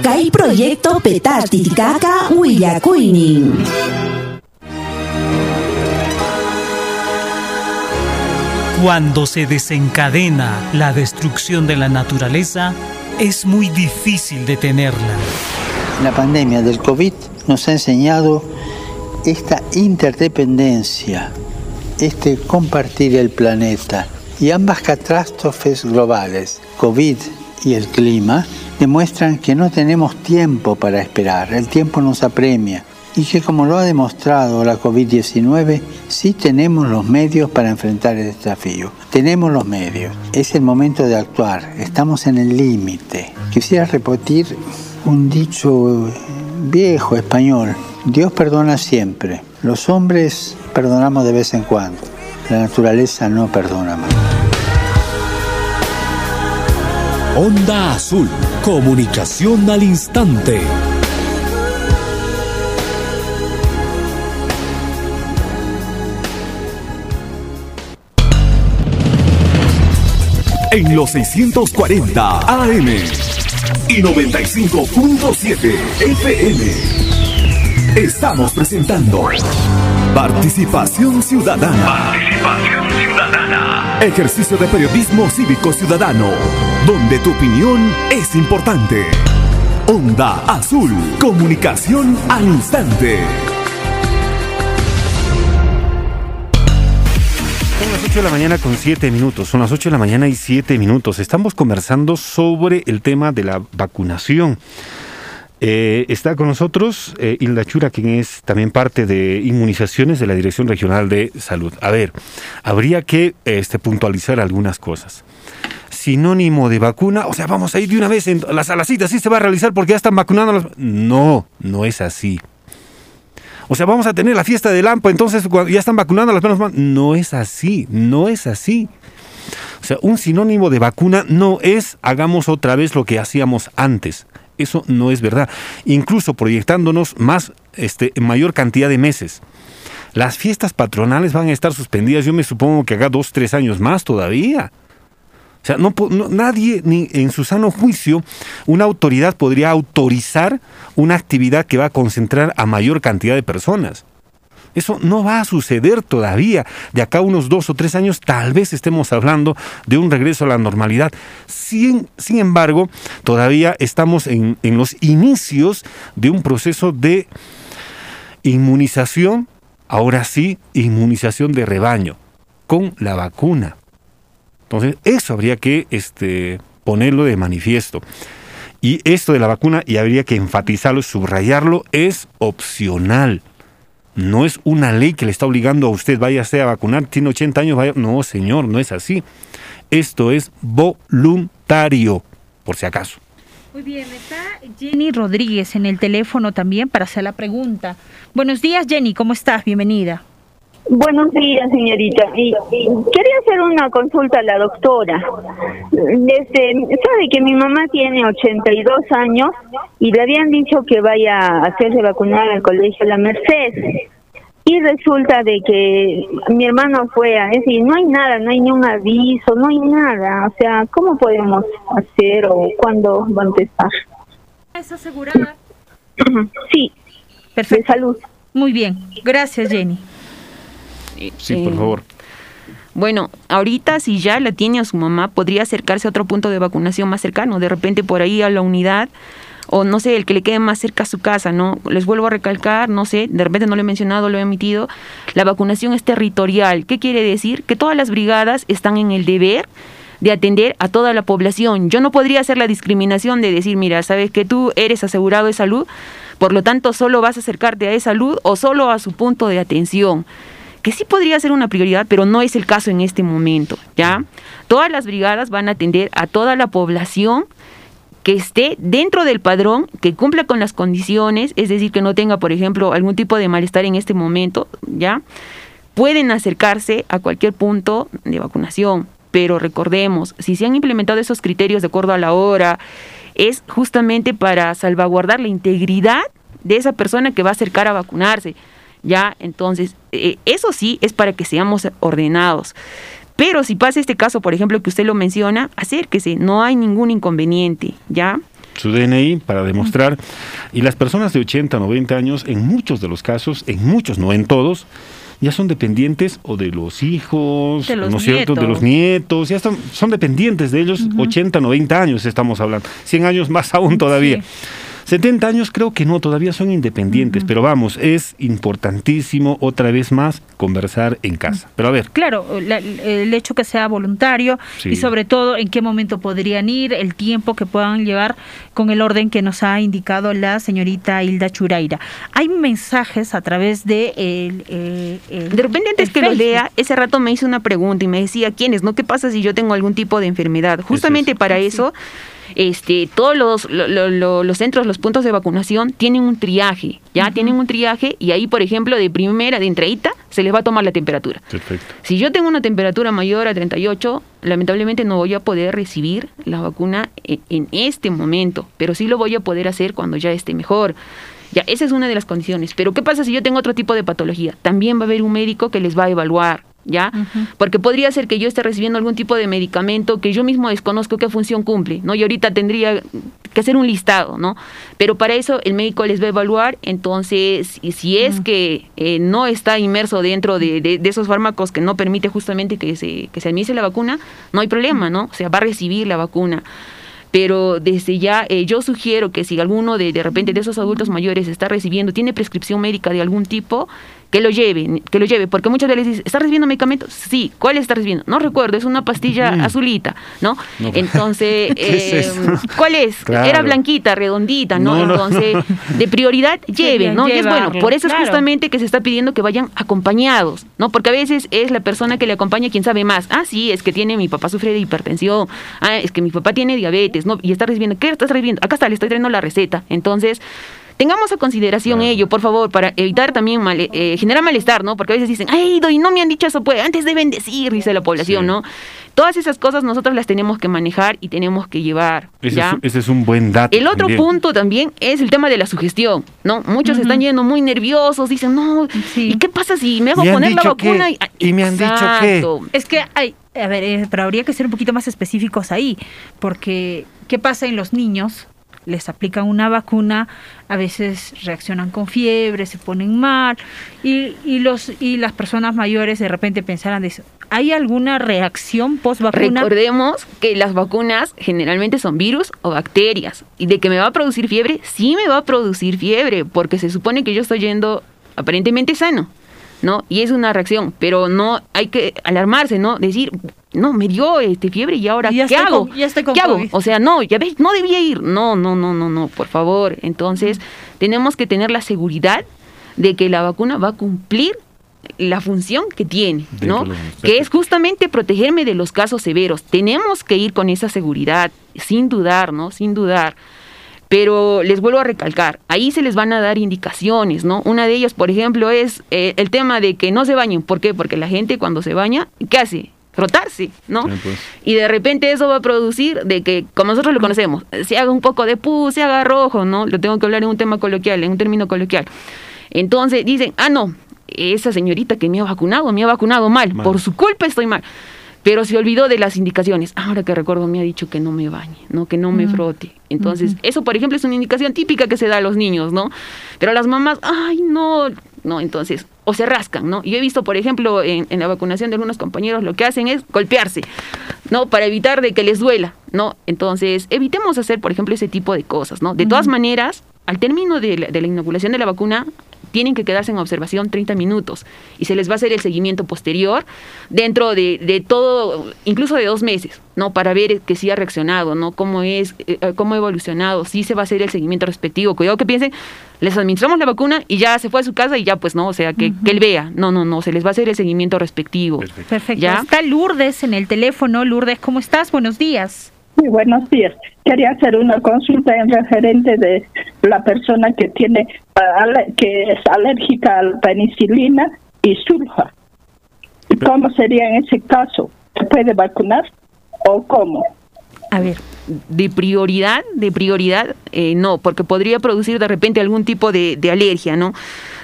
S14: Kay proyecto petar titicaca.
S15: Cuando se desencadena la destrucción de la naturaleza, es muy difícil detenerla.
S16: La pandemia del COVID nos ha enseñado esta interdependencia, este compartir el planeta. Y ambas catástrofes globales, COVID y el clima, demuestran que no tenemos tiempo para esperar, el tiempo nos apremia y que como lo ha demostrado la COVID-19, sí tenemos los medios para enfrentar el desafío. Tenemos los medios. Es el momento de actuar. Estamos en el límite. Quisiera repetir un dicho viejo español. Dios perdona siempre. Los hombres perdonamos de vez en cuando. La naturaleza no perdona más.
S6: Onda Azul. Comunicación al instante. En los 640 AM y 95.7 FM. Estamos presentando Participación Ciudadana.
S17: Participación ciudadana.
S6: Ejercicio de periodismo cívico ciudadano, donde tu opinión es importante. Onda Azul, comunicación al instante.
S7: 8 de la mañana con 7 minutos. Son las 8 de la mañana y 7 minutos. Estamos conversando sobre el tema de la vacunación. Eh, está con nosotros eh, Hilda Chura, quien es también parte de inmunizaciones de la Dirección Regional de Salud. A ver, habría que este, puntualizar algunas cosas. Sinónimo de vacuna, o sea, vamos a ir de una vez en las alacitas, sí se va a realizar porque ya están vacunando. a No, no es así. O sea, vamos a tener la fiesta del AMPA, entonces ya están vacunando a las personas. No es así, no es así. O sea, un sinónimo de vacuna no es hagamos otra vez lo que hacíamos antes. Eso no es verdad. Incluso proyectándonos más, este, mayor cantidad de meses. Las fiestas patronales van a estar suspendidas, yo me supongo que acá dos, tres años más todavía. O sea, no, nadie, ni en su sano juicio, una autoridad podría autorizar una actividad que va a concentrar a mayor cantidad de personas. Eso no va a suceder todavía. De acá a unos dos o tres años tal vez estemos hablando de un regreso a la normalidad. Sin, sin embargo, todavía estamos en, en los inicios de un proceso de inmunización, ahora sí, inmunización de rebaño, con la vacuna. Entonces, eso habría que este, ponerlo de manifiesto. Y esto de la vacuna, y habría que enfatizarlo, subrayarlo, es opcional. No es una ley que le está obligando a usted, váyase a vacunar, tiene 80 años, vaya. No, señor, no es así. Esto es voluntario, por si acaso.
S8: Muy bien, está Jenny Rodríguez en el teléfono también para hacer la pregunta. Buenos días, Jenny, ¿cómo estás? Bienvenida.
S18: Buenos días, señorita. Y, quería hacer una consulta a la doctora. Desde, sabe que mi mamá tiene 82 años y le habían dicho que vaya a hacerse vacunar al colegio La Merced. Y y resulta de que mi hermano fue a decir, no hay nada, no hay ni un aviso, no hay nada. O sea, ¿cómo podemos hacer o cuándo va a empezar?
S8: ¿Es asegurada?
S18: Sí.
S8: Perfecto.
S18: salud.
S8: Muy bien. Gracias, Jenny.
S7: Sí, por
S4: Eh,
S7: favor.
S4: Bueno, ahorita si ya la tiene a su mamá, podría acercarse a otro punto de vacunación más cercano, de repente por ahí a la unidad o no sé, el que le quede más cerca a su casa, ¿no? Les vuelvo a recalcar, no sé, de repente no lo he mencionado, lo he emitido, la vacunación es territorial. ¿Qué quiere decir? Que todas las brigadas están en el deber de atender a toda la población. Yo no podría hacer la discriminación de decir, mira, sabes que tú eres asegurado de salud, por lo tanto solo vas a acercarte a esa salud o solo a su punto de atención que sí podría ser una prioridad, pero no es el caso en este momento, ¿ya? Todas las brigadas van a atender a toda la población que esté dentro del padrón, que cumpla con las condiciones, es decir, que no tenga, por ejemplo, algún tipo de malestar en este momento, ¿ya? Pueden acercarse a cualquier punto de vacunación, pero recordemos, si se han implementado esos criterios de acuerdo a la hora, es justamente para salvaguardar la integridad de esa persona que va a acercar a vacunarse. ¿Ya? Entonces, eh, eso sí es para que seamos ordenados. Pero si pasa este caso, por ejemplo, que usted lo menciona, acérquese, no hay ningún inconveniente, ¿ya?
S7: Su DNI para demostrar. Y las personas de 80, 90 años, en muchos de los casos, en muchos, no en todos, ya son dependientes o de los hijos,
S8: De los
S7: ¿no es cierto? De los nietos, ya están, son dependientes de ellos, 80, 90 años estamos hablando, 100 años más aún todavía. 70 años creo que no, todavía son independientes, pero vamos, es importantísimo otra vez más conversar en casa. Pero a ver,
S8: Claro, la- el hecho que sea voluntario
S7: Sí.
S8: y sobre todo en qué momento podrían ir, el tiempo que puedan llevar con el orden que nos ha indicado la señorita Hilda Churaira. Hay mensajes a través de el, eh, el-
S4: De repente antes
S8: el
S4: que lo
S8: Facebook.
S4: lea, ese rato me hizo una pregunta y me decía, ¿quiénes? ¿No? ¿Qué pasa si yo tengo algún tipo de enfermedad? Justamente para eso, este, todos los, lo- lo- lo- los centros, los puntos de vacunación tienen un triaje, ¿ya? Tienen un triaje y ahí, por ejemplo, de primera, de entradita, se les va a tomar la temperatura.
S7: perfecto.
S4: Si yo tengo una temperatura mayor a 38, lamentablemente no voy a poder recibir la vacuna en, en este momento, pero sí lo voy a poder hacer cuando ya esté mejor. Ya, esa es una de las condiciones. Pero ¿qué pasa si yo tengo otro tipo de patología? También va a haber un médico que les va a evaluar, ¿ya? Porque podría ser que yo esté recibiendo algún tipo de medicamento que yo mismo desconozco qué función cumple, ¿no? Y ahorita tendría que hacer un listado, ¿no? Pero para eso el médico les va a evaluar, entonces, y si es que eh, no está inmerso dentro de, de- de esos fármacos que no permite justamente que se, que se administre la vacuna, no hay problema, ¿no? O sea, va a recibir la vacuna pero desde ya eh, yo sugiero que si alguno de, de repente de esos adultos mayores está recibiendo, tiene prescripción médica de algún tipo, que lo lleve, que lo lleve, porque muchas veces dicen, ¿está recibiendo medicamentos? Sí, ¿cuál está recibiendo? No recuerdo, es una pastilla azulita, ¿no?
S7: No.
S4: Entonces,
S7: ¿Qué es
S4: eh,
S7: eso?
S4: ¿cuál es?
S7: Claro.
S4: Era blanquita, redondita, ¿no?
S7: No, no.
S4: Entonces, de prioridad, lleven, ¿no? Y es bueno, por eso es
S8: claro.
S4: justamente que se está pidiendo que vayan acompañados, ¿no? Porque a veces es la persona que le acompaña quien sabe más. Ah, sí, es que tiene, mi papá sufre de hipertensión. Ah, es que mi papá tiene diabetes, ¿no? Y está recibiendo, ¿qué estás recibiendo? Acá está, le estoy trayendo la receta. Entonces, tengamos a consideración ello, por favor, para evitar también eh, generar malestar, ¿no? Porque a veces dicen, ay, doy, no me han dicho eso, pues antes deben decir, dice la población, ¿no? Todas esas cosas nosotros las tenemos que manejar y tenemos que llevar,
S7: Ese,
S4: ¿ya?
S7: es, ese es un buen dato.
S4: El otro
S7: también.
S4: punto también es el tema de la sugestión, ¿no? Muchos están yendo muy nerviosos, dicen, no, ¿y qué pasa si me hago
S7: Me
S4: poner la
S7: que-
S4: vacuna?
S7: y me han dicho que-.
S8: Es que hay, a ver, eh, pero habría que ser un poquito más específicos ahí, porque ¿qué pasa en los niños? Les aplican una vacuna, a veces reaccionan con fiebre, se ponen mal, y, y los y las personas mayores de repente pensarán de eso. ¿Hay alguna reacción post vacuna?
S4: Recordemos que las vacunas generalmente son virus o bacterias. Y de que me va a producir fiebre, sí me va a producir fiebre, porque se supone que yo estoy yendo aparentemente sano, ¿no? Y es una reacción, pero no hay que alarmarse, ¿no? Decir, no, me dio este fiebre y ahora,
S8: Ya
S4: ¿qué hago?
S8: con- ya estoy con
S4: ¿Qué hago? O sea, no, ya ves, no debía ir. No, no, no, no, no, por favor. Entonces, tenemos que tener la seguridad de que la vacuna va a cumplir la función que tiene, ¿no? Que es justamente protegerme de los casos severos. Tenemos que ir con esa seguridad, sin dudar, ¿no? Sin dudar. Pero les vuelvo a recalcar, ahí se les van a dar indicaciones, ¿no? Una de ellas, por ejemplo, es eh, el tema de que no se bañen. ¿Por qué? Porque la gente cuando se baña, ¿qué hace? Frotarse, ¿no?
S7: Sí, pues.
S4: Y de repente eso va a producir de que, como nosotros lo conocemos, se haga un poco de pus, se haga rojo, ¿no? Lo tengo que hablar en un tema coloquial, en un término coloquial. Entonces dicen, ah, no, esa señorita que me ha vacunado, me ha vacunado mal, por su culpa estoy mal. Pero se olvidó de las indicaciones. Ahora que recuerdo, me ha dicho que no me bañe, ¿no? que no me frote. Entonces, eso, por ejemplo, es una indicación típica que se da a los niños, ¿no? Pero las mamás, ay, no, no, entonces, o se rascan, ¿no? Yo he visto, por ejemplo, en, en la vacunación de algunos compañeros, lo que hacen es golpearse, ¿no? Para evitar de que les duela, ¿no? Entonces, evitemos hacer, por ejemplo, ese tipo de cosas, ¿no? De todas maneras, al término de la, de la inoculación de la vacuna, tienen que quedarse en observación 30 minutos y se les va a hacer el seguimiento posterior dentro de, de todo, incluso de dos meses, ¿no? Para ver que sí ha reaccionado, ¿no? Cómo es, eh, cómo ha evolucionado, sí se va a hacer el seguimiento respectivo. Cuidado que piensen, les administramos la vacuna y ya se fue a su casa y ya pues no, o sea, que, que él vea. No, no, no, se les va a hacer el seguimiento respectivo.
S8: Perfecto.
S4: ¿Ya?
S8: Está Lourdes en el teléfono. Lourdes, ¿cómo estás? Buenos días.
S9: Muy buenos días. Quería hacer una consulta en referente de la persona que tiene ah, que es alérgica a la penicilina y sulfa. ¿Cómo sería en ese caso? ¿Se puede vacunar o cómo?
S8: A ver.
S4: De prioridad, de prioridad, eh, no, porque podría producir de repente algún tipo de, de alergia, ¿no?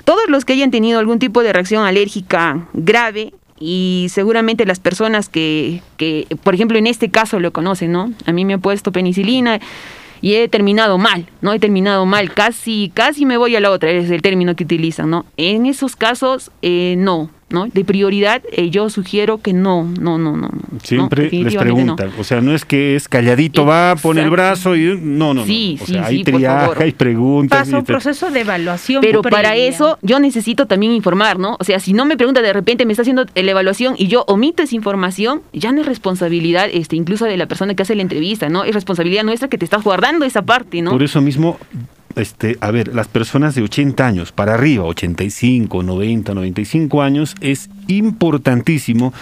S4: Todos los que hayan tenido algún tipo de reacción alérgica grave y seguramente las personas que, que, por ejemplo, en este caso lo conocen, ¿no? A mí me ha puesto penicilina y he terminado mal, ¿no? He terminado mal, casi, casi me voy a la otra, es el término que utilizan, ¿no? En esos casos, eh, no, ¿no? De prioridad, eh, yo sugiero que no, no, no, no. no,
S7: Siempre les
S4: no.
S7: preguntan. O sea, no es que es calladito, va, pone el brazo y. No, no, no.
S4: Sí,
S7: O
S4: sí,
S7: sea, hay
S4: sí, por
S7: triaje, hay preguntas.
S8: Pasa un proceso de evaluación.
S4: Pero para eso yo necesito también informar, ¿no? O sea, si no me pregunta de repente me está haciendo la evaluación y yo omito esa información, ya no es responsabilidad este incluso de la persona que hace la entrevista, ¿no? Es responsabilidad nuestra que te estás guardando esa parte, ¿no?
S7: Por eso mismo, este, a ver, las personas de 80 años para arriba, 85, 90, 95 años, es importantísimo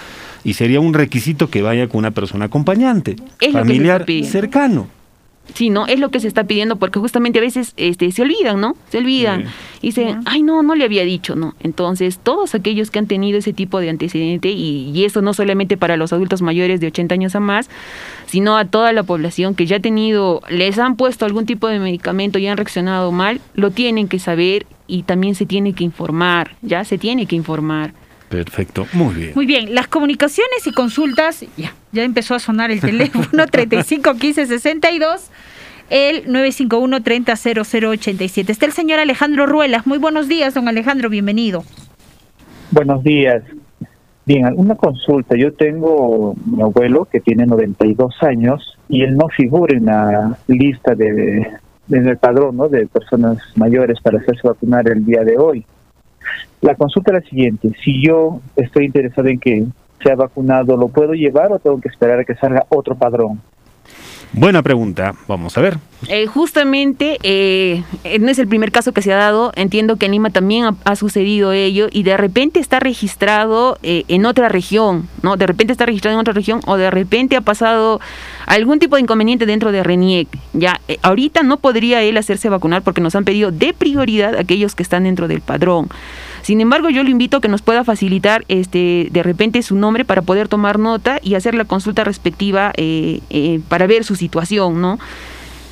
S7: y sería un requisito que vaya con una persona acompañante,
S4: Es
S7: familiar, cercano.
S4: Sí, ¿no? Es lo que se está pidiendo porque justamente a veces este, se olvidan, ¿no? Se olvidan. Y dicen, ay, no, no le había dicho, ¿no? Entonces, todos aquellos que han tenido ese tipo de antecedente, y, y eso no solamente para los adultos mayores de 80 años a más, sino a toda la población que ya ha tenido, les han puesto algún tipo de medicamento y han reaccionado mal, lo tienen que saber y también se tiene que informar, ¿ya? Se tiene que informar.
S7: Perfecto, muy bien.
S8: Muy bien, las comunicaciones y consultas, ya, ya empezó a sonar el teléfono 35 15 62, el 951 30 0087. Está el señor Alejandro Ruelas. Muy buenos días, don Alejandro, bienvenido.
S19: Buenos días. Bien, una consulta. Yo tengo mi abuelo que tiene 92 años y él no figura en la lista de, en el padrón ¿no? de personas mayores para hacerse vacunar el día de hoy. La consulta es la siguiente. Si yo estoy interesado en que sea vacunado, ¿lo puedo llevar o tengo que esperar a que salga otro padrón?
S7: Buena pregunta, vamos a ver.
S4: Eh, justamente, eh, no es el primer caso que se ha dado, entiendo que en Lima también ha, ha sucedido ello y de repente está registrado eh, en otra región, ¿no? De repente está registrado en otra región o de repente ha pasado algún tipo de inconveniente dentro de RENIEC. Ya, eh, ahorita no podría él hacerse vacunar porque nos han pedido de prioridad aquellos que están dentro del padrón. Sin embargo, yo lo invito a que nos pueda facilitar este, de repente su nombre para poder tomar nota y hacer la consulta respectiva eh, eh, para ver su situación, ¿no?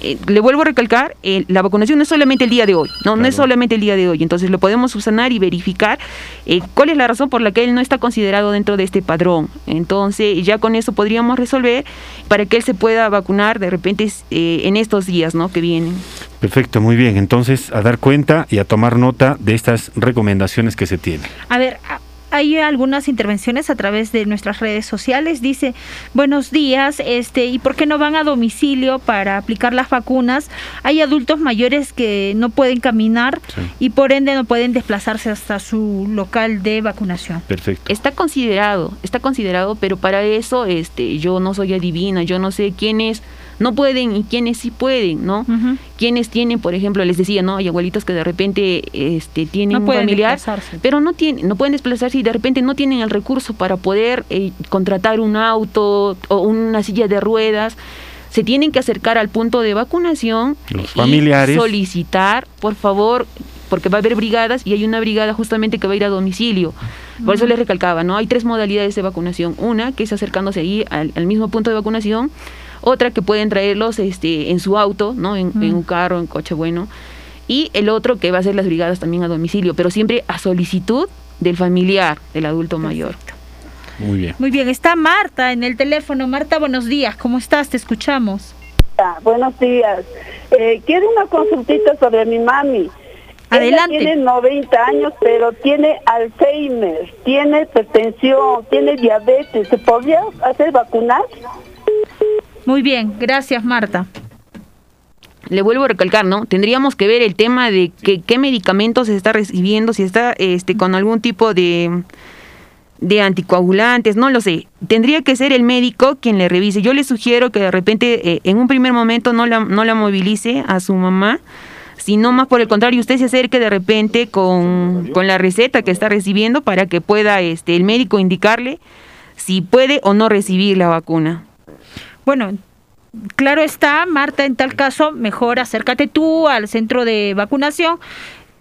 S4: Eh, le vuelvo a recalcar, eh, la vacunación no es solamente el día de hoy, no, no es solamente el día de hoy, entonces lo podemos subsanar y verificar eh, cuál es la razón por la que él no está considerado dentro de este padrón. Entonces ya con eso podríamos resolver para que él se pueda vacunar de repente eh, en estos días, ¿no? Que vienen.
S7: Perfecto, muy bien. Entonces, a dar cuenta y a tomar nota de estas recomendaciones que se tienen.
S8: A ver, hay algunas intervenciones a través de nuestras redes sociales. Dice, buenos días, este, ¿y por qué no van a domicilio para aplicar las vacunas? Hay adultos mayores que no pueden caminar y por ende no pueden desplazarse hasta su local de vacunación.
S7: Perfecto.
S4: Está considerado, está considerado, pero para eso este, yo no soy adivina, yo no sé quiénes no pueden y quiénes sí pueden, ¿no? Quienes tienen, por ejemplo, les decía, ¿no? Hay abuelitos que de repente este, tienen
S8: No
S4: un
S8: pueden
S4: familiar,
S8: desplazarse.
S4: pero no tienen, no pueden desplazarse y de repente no tienen el recurso para poder eh, contratar un auto o una silla de ruedas. Se tienen que acercar al punto de vacunación
S7: Los
S4: y
S7: familiares.
S4: solicitar, por favor, porque va a haber brigadas y hay una brigada justamente que va a ir a domicilio. Por eso les recalcaba, ¿no? Hay tres modalidades de vacunación. Una, que es acercándose ahí al, al mismo punto de vacunación. Otra, que pueden traerlos este, en su auto, ¿no? En, en un carro, en coche bueno. Y el otro, que va a ser las brigadas también a domicilio, pero siempre a solicitud del familiar, del adulto mayor.
S7: Muy bien.
S8: Muy bien, está Marta en el teléfono. Marta, buenos días, ¿cómo estás? Te escuchamos.
S20: Ah, buenos días. Eh, quiero una consultita sobre mi mami.
S8: Adelante.
S20: Ella tiene 90 años, pero tiene Alzheimer, tiene hipertensión, tiene diabetes. ¿Se podría hacer vacunar?
S8: Muy bien, gracias Marta.
S4: Le vuelvo a recalcar, ¿no? Tendríamos que ver el tema de que, qué medicamentos se está recibiendo, si está este, con algún tipo de, de anticoagulantes, no lo sé. Tendría que ser el médico quien le revise. Yo le sugiero que de repente eh, en un primer momento no la, no la movilice a su mamá, sino más por el contrario, usted se acerque de repente con, con la receta que está recibiendo para que pueda este, el médico indicarle si puede o no recibir la vacuna.
S8: Bueno, claro está, Marta, en tal caso, mejor acércate tú al centro de vacunación,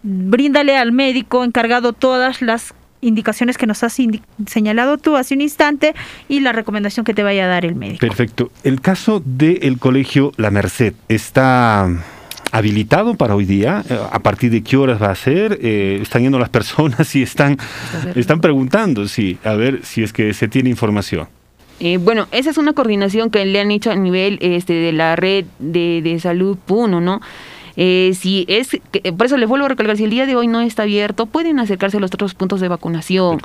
S8: bríndale al médico encargado todas las indicaciones que nos has indi- señalado tú hace un instante y la recomendación que te vaya a dar el médico.
S7: Perfecto. El caso del colegio La Merced está habilitado para hoy día. Eh, ¿A partir de qué horas va a ser? Eh, están yendo las personas y están, están preguntando, sí, a ver si es que se tiene información.
S4: Eh, bueno, esa es una coordinación que le han hecho a nivel este, de la red de, de salud Puno, ¿no? Eh, si es, que- por eso les vuelvo a recalcar, si el día de hoy no está abierto, pueden acercarse a los otros puntos de vacunación,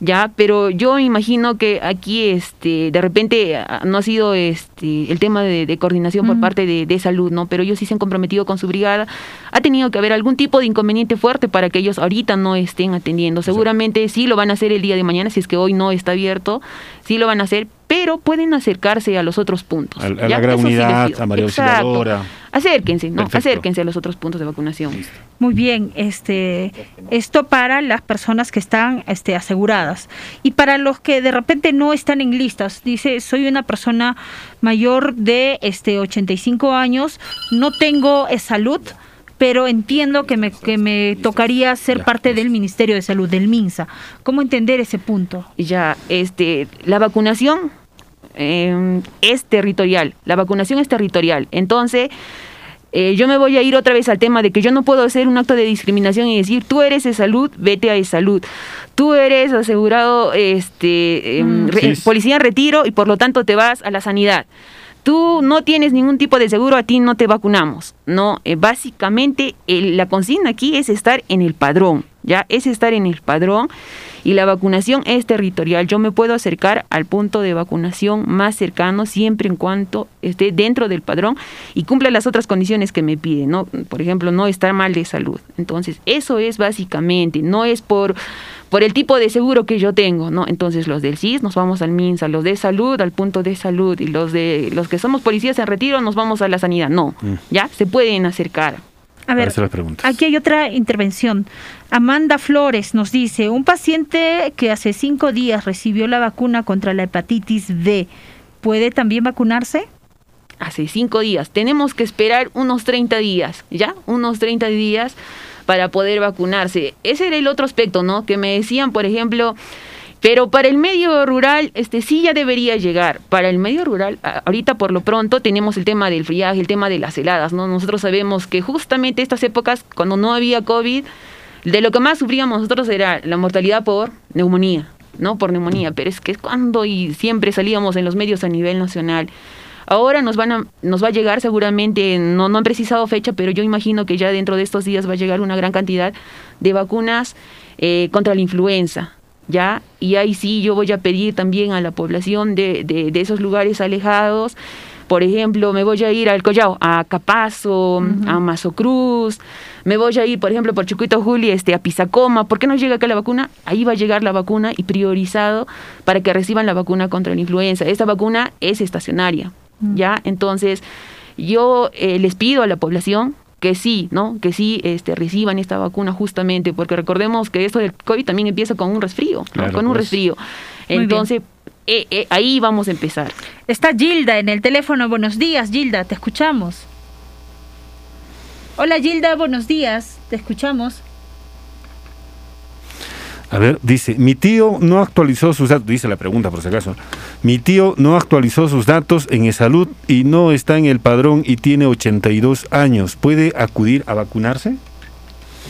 S4: ya, pero yo imagino que aquí, este, de repente ah, no ha sido, este, el tema de, de coordinación por parte de, de salud, ¿no? Pero ellos sí se han comprometido con su brigada, ha tenido que haber algún tipo de inconveniente fuerte para que ellos ahorita no estén atendiendo. Seguramente sí lo van a hacer el día de mañana, si es que hoy no está abierto, sí lo van a hacer, pero pueden acercarse a los otros puntos.
S7: A, la gran
S4: sí
S7: unidad,
S4: digo.
S7: a María
S4: Exacto.
S7: Auxiliadora.
S4: Acérquense, ¿no?
S7: Perfecto.
S4: Acérquense a los otros puntos de vacunación.
S8: Muy bien, este, esto para las personas que están este, aseguradas. Y para los que de repente no están en listas, dice, soy una persona mayor de este, 85 años, no tengo eh, salud, pero entiendo que me, que me tocaría ser parte del Ministerio de Salud, del MINSA. ¿Cómo entender ese punto?
S4: Ya, este, la vacunación eh, es territorial. La vacunación es territorial. Entonces, eh, yo me voy a ir otra vez al tema de que yo no puedo hacer un acto de discriminación y decir, tú eres de salud, vete a de salud. Tú eres asegurado, este, em,
S8: Mm.
S4: re-
S8: Sí.
S4: policía en retiro y por lo tanto te vas a la sanidad. Tú no tienes ningún tipo de seguro, a ti no te vacunamos. No, Eh, básicamente el- la consigna aquí es estar en el padrón, ya es estar en el padrón y la vacunación es territorial. Yo me puedo acercar al punto de vacunación más cercano siempre en cuanto esté dentro del padrón y cumpla las otras condiciones que me piden, ¿no? Por ejemplo, no estar mal de salud. Entonces, eso es básicamente, no es por por el tipo de seguro que yo tengo, ¿no? Entonces, los del CIS nos vamos al MINSA, los de salud al punto de salud y los de los que somos policías en retiro nos vamos a la sanidad. No, ya se pueden acercar.
S8: A ver,
S7: Parece las preguntas.
S8: Aquí hay otra intervención. Amanda Flores nos dice, un paciente que hace cinco días recibió la vacuna contra la hepatitis B, ¿puede también vacunarse?
S4: hace cinco días. Tenemos que esperar unos 30 días, ¿ya? Unos 30 días para poder vacunarse. Ese era el otro aspecto, ¿no? Que me decían, por ejemplo, pero para el medio rural, este sí ya debería llegar. Para el medio rural, ahorita por lo pronto tenemos el tema del friaje, el tema de las heladas, ¿no? Nosotros sabemos que justamente estas épocas, cuando no había COVID, de lo que más sufríamos nosotros era la mortalidad por neumonía, ¿no? Por neumonía, pero es que es cuando y siempre salíamos en los medios a nivel nacional. Ahora nos van a, nos va a llegar seguramente, no, no han precisado fecha, pero yo imagino que ya dentro de estos días va a llegar una gran cantidad de vacunas eh, contra la influenza, ¿ya? Y ahí sí yo voy a pedir también a la población de, de, de esos lugares alejados, por ejemplo, me voy a ir al Collao, a Capazo, a Mazocruz, me voy a ir, por ejemplo, por Chiquito Juli, este, a Pisacoma. ¿Por qué no llega acá la vacuna? Ahí va a llegar la vacuna y priorizado para que reciban la vacuna contra la influenza. Esta vacuna es estacionaria, ¿ya? Entonces, yo eh, les pido a la población que sí, ¿no? Que sí este, reciban esta vacuna justamente, porque recordemos que esto del COVID también empieza con un resfrío, ¿no?
S8: Claro,
S4: con un
S8: pues.
S4: resfrío. Entonces, eh, eh, ahí vamos a empezar.
S8: Está Gilda en el teléfono. Buenos días, Gilda, te escuchamos. Hola Gilda, buenos días, te escuchamos.
S7: A ver, dice, mi tío no actualizó sus datos, dice la pregunta por si acaso. Mi tío no actualizó sus datos en salud y no está en el padrón y tiene 82 años. ¿Puede acudir a vacunarse?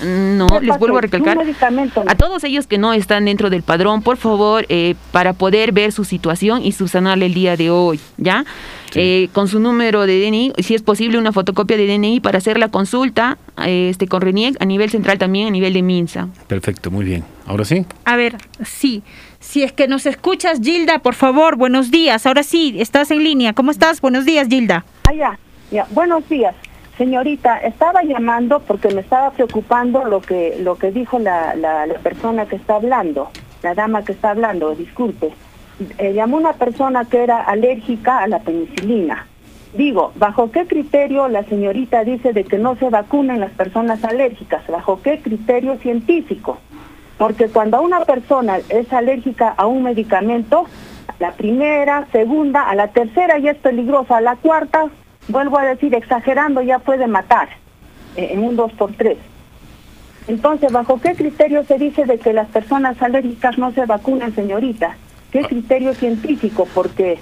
S4: No,
S20: ¿Qué
S4: les vuelvo a recalcar. A todos ellos que no están dentro del padrón, por favor, eh, para poder ver su situación y subsanarle el día de hoy, ¿ya? Eh, con su número de DNI, si es posible, una fotocopia de DNI para hacer la consulta eh, este, con RENIEC a nivel central también, a nivel de MINSA.
S7: Perfecto, muy bien. Ahora sí.
S8: A ver, sí. Si es que nos escuchas, Gilda, por favor, buenos días. Ahora sí, estás en línea. ¿Cómo estás? Buenos días, Gilda.
S20: Ah, ya, ya. Buenos días. Señorita, estaba llamando porque me estaba preocupando lo que lo que dijo la, la, persona que está hablando, la dama que está hablando, disculpe. Eh, llamó una persona que era alérgica a la penicilina. Digo, ¿bajo qué criterio la señorita dice de que no se vacunen las personas alérgicas? ¿Bajo qué criterio científico? Porque cuando una persona es alérgica a un medicamento, la primera, segunda, a la tercera ya es peligrosa, a la cuarta, vuelvo a decir, exagerando, ya puede matar eh, en un 2 por 3 Entonces, ¿bajo qué criterio se dice de que las personas alérgicas no se vacunan, señorita? ¿Qué criterio científico? Porque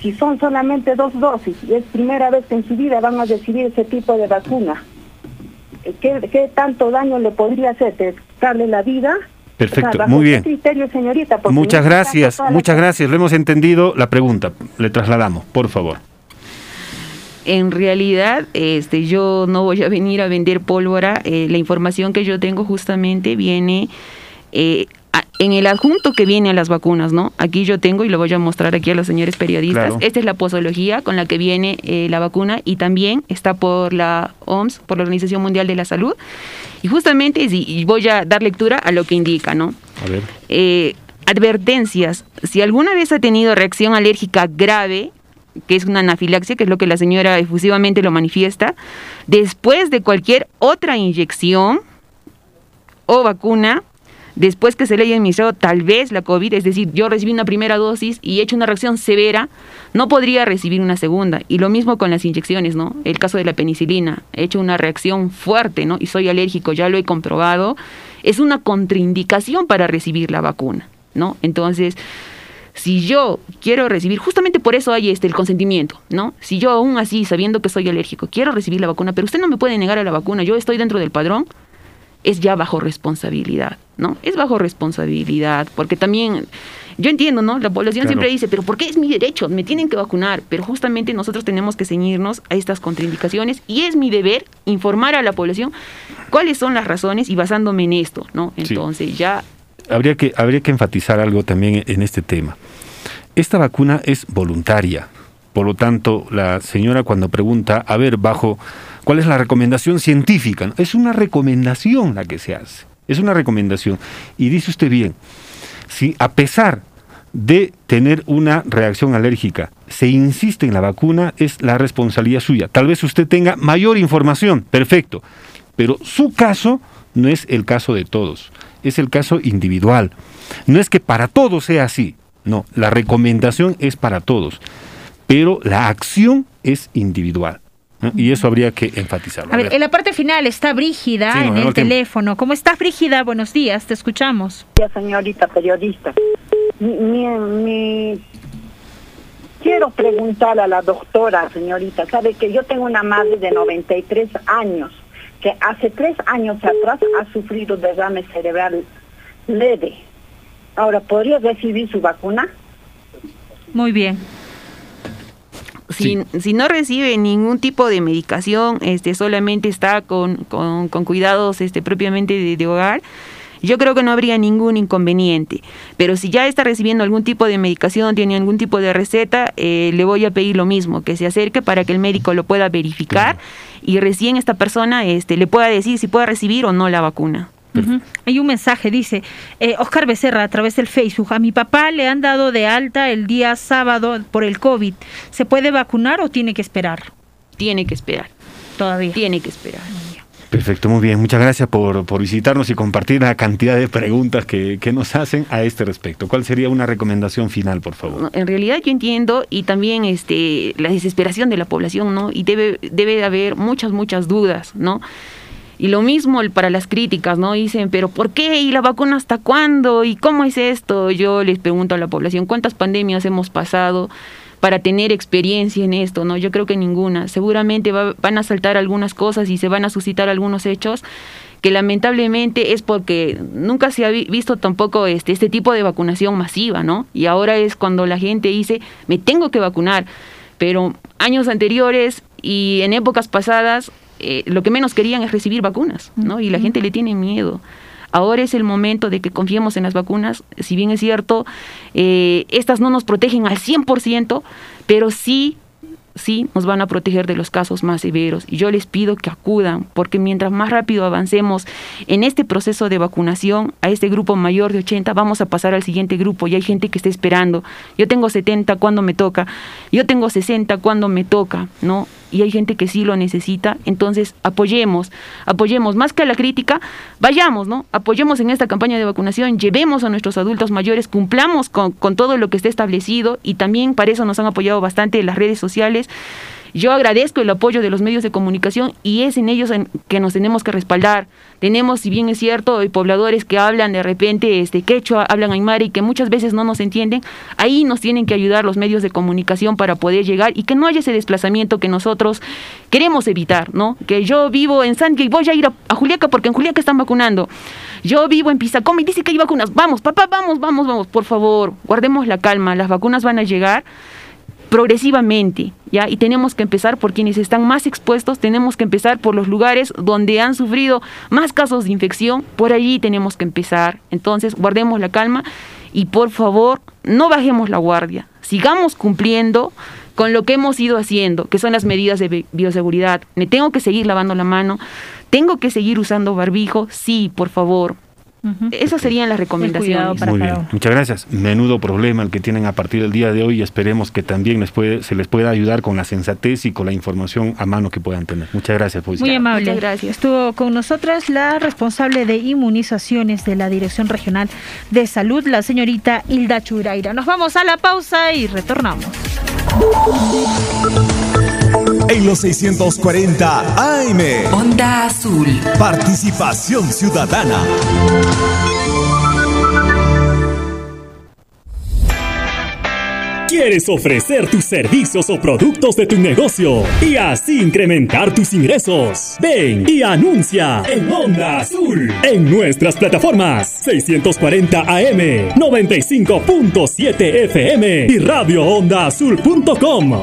S20: si son solamente dos dosis y es primera vez que en su vida van a recibir ese tipo de vacuna, eh, ¿qué, qué tanto daño le podría hacer? ¿De darle la vida?
S7: Perfecto,
S20: O sea, ¿bajo
S7: muy bien.
S20: criterio, señorita?
S7: Muchas gracias, muchas gracias. Lo hemos entendido. La pregunta, le trasladamos, por favor.
S4: En realidad, este, yo no voy a venir a vender pólvora. eh, la información que yo tengo justamente viene eh, a- en el adjunto que viene a las vacunas, ¿no? Aquí yo tengo y lo voy a mostrar aquí a los señores periodistas.
S21: Claro.
S4: Esta es la posología con la que viene eh, la vacuna y también está por la OMS, por la Organización Mundial de la Salud. Y justamente y voy a dar lectura a lo que indica, ¿no?
S7: A ver.
S4: Advertencias. Si alguna vez ha tenido reacción alérgica grave, que es una anafilaxia, que es lo que la señora efusivamente lo manifiesta, después de cualquier otra inyección o vacuna, después que se le haya administrado tal vez la COVID, es decir, yo recibí una primera dosis y he hecho una reacción severa, no podría recibir una segunda. Y lo mismo con las inyecciones, ¿no? El caso de la penicilina, he hecho una reacción fuerte, ¿no? Y soy alérgico, ya lo he comprobado, es una contraindicación para recibir la vacuna, ¿no? Entonces, si yo quiero recibir, justamente por eso hay este el consentimiento, ¿no? Si yo aún así, sabiendo que soy alérgico, quiero recibir la vacuna, pero usted no me puede negar a la vacuna, yo estoy dentro del padrón, es ya bajo responsabilidad, ¿no? Es bajo responsabilidad, porque también, yo entiendo, ¿no? La población
S21: Claro.
S4: siempre dice, pero ¿por qué es mi derecho? Me tienen que vacunar, pero justamente nosotros tenemos que ceñirnos a estas contraindicaciones y es mi deber informar a la población cuáles son las razones y basándome en esto, ¿no?
S7: Sí.
S4: Entonces ya
S7: Habría que, habría que enfatizar algo también en este tema. Esta vacuna es voluntaria. Por lo tanto, la señora cuando pregunta, a ver, bajo, ¿cuál es la recomendación científica? Es una recomendación la que se hace. Es una recomendación. Y dice usted bien, si a pesar de tener una reacción alérgica, se insiste en la vacuna, es la responsabilidad suya. Tal vez usted tenga mayor información, perfecto, pero su caso no es el caso de todos, es el caso individual. No es que para todos sea así, no, la recomendación es para todos, pero la acción es individual. ¿no? Y eso habría que enfatizarlo.
S8: A ver, en la parte final está Brígida
S7: Sí,
S8: en el teléfono. ¿Cómo estás, Brígida? Buenos días, te escuchamos.
S20: Ya, señorita periodista. Mi, mi- mi- Quiero preguntar a la doctora, señorita, sabe que yo tengo una madre de 93 años que hace tres años atrás ha sufrido derrame cerebral leve. Ahora, ¿podría recibir su vacuna?
S8: Muy bien.
S4: si, si no recibe ningún tipo de medicación, este, solamente está con, con, con cuidados este, propiamente de, de hogar, yo creo que no habría ningún inconveniente. Pero si ya está recibiendo algún tipo de medicación, tiene algún tipo de receta, eh, le voy a pedir lo mismo, que se acerque para que el médico lo pueda verificar y recién esta persona este, le pueda decir si puede recibir o no la vacuna.
S8: Hay un mensaje, dice eh, Oscar Becerra a través del Facebook. A mi papá le han dado de alta el día sábado por el COVID. ¿Se puede vacunar o tiene que esperar?
S4: Tiene que esperar.
S8: Todavía.
S4: Tiene que esperar.
S7: Perfecto, muy bien. Muchas gracias por, por visitarnos y compartir la cantidad de preguntas que, que nos hacen a este respecto. ¿Cuál sería una recomendación final, por favor?
S4: En realidad yo entiendo y también este la desesperación de la población, ¿no? Y debe debe de haber muchas muchas dudas, ¿no? Y lo mismo para las críticas, ¿no? Dicen, pero ¿por qué? ¿Y la vacuna hasta cuándo? ¿Y cómo es esto? Yo les pregunto a la población, ¿cuántas pandemias hemos pasado para tener experiencia en esto? ¿no? Yo creo que ninguna. Seguramente va- van a saltar algunas cosas y se van a suscitar algunos hechos que lamentablemente es porque nunca se ha visto tampoco este, este tipo de vacunación masiva, ¿no? Y ahora es cuando la gente dice, me tengo que vacunar, pero años anteriores y en épocas pasadas eh, lo que menos querían es recibir vacunas, ¿no? Y la gente le tiene miedo. Ahora es el momento de que confiemos en las vacunas. Si bien es cierto, eh, estas no nos protegen al 100%, pero sí sí nos van a proteger de los casos más severos. Y yo les pido que acudan, porque mientras más rápido avancemos en este proceso de vacunación, a este grupo mayor de 80, vamos a pasar al siguiente grupo y hay gente que está esperando. Yo tengo 70 cuando me toca, yo tengo 60 cuando me toca, ¿no? Y hay gente que sí lo necesita, entonces apoyemos, apoyemos más que a la crítica, vayamos, ¿no? Apoyemos en esta campaña de vacunación, llevemos a nuestros adultos mayores, cumplamos con, con todo lo que esté establecido y también para eso nos han apoyado bastante las redes sociales yo agradezco el apoyo de los medios de comunicación y es en ellos en que nos tenemos que respaldar. Tenemos, si bien es cierto, pobladores que hablan de repente este quechua, hablan aymara y que muchas veces no nos entienden. Ahí nos tienen que ayudar los medios de comunicación para poder llegar y que no haya ese desplazamiento que nosotros queremos evitar, ¿no? Que yo vivo en San y voy a ir a, Juliaca porque en Juliaca están vacunando. Yo vivo en Pisacoma y dice que hay vacunas. Vamos, papá, vamos, vamos, vamos. Por favor, guardemos la calma. Las vacunas van a llegar progresivamente, ¿ya? Y tenemos que empezar por quienes están más expuestos, tenemos que empezar por los lugares donde han sufrido más casos de infección, por allí tenemos que empezar. Entonces, guardemos la calma y por favor, no bajemos la guardia, sigamos cumpliendo con lo que hemos ido haciendo, que son las medidas de bioseguridad. Me tengo que seguir lavando la mano, tengo que seguir usando barbijo, sí, por favor, esas serían las recomendaciones.
S7: Muy bien, muchas gracias. Menudo problema el que tienen a partir del día de hoy y esperemos que también les puede, se les pueda ayudar con la sensatez y con la información a mano que puedan tener. Muchas gracias. Pues.
S8: Muy amable. Muchas gracias. Estuvo con nosotras la responsable de inmunizaciones de la Dirección Regional de Salud, la señorita Hilda Churaira. Nos vamos a la pausa y retornamos.
S6: En los 640 AM.
S1: Onda Azul.
S6: Participación ciudadana.
S21: ¿Quieres ofrecer tus servicios o productos de tu negocio y así incrementar tus ingresos? Ven y anuncia en Onda Azul en nuestras plataformas 640 AM, 95.7 FM y radioondaazul.com.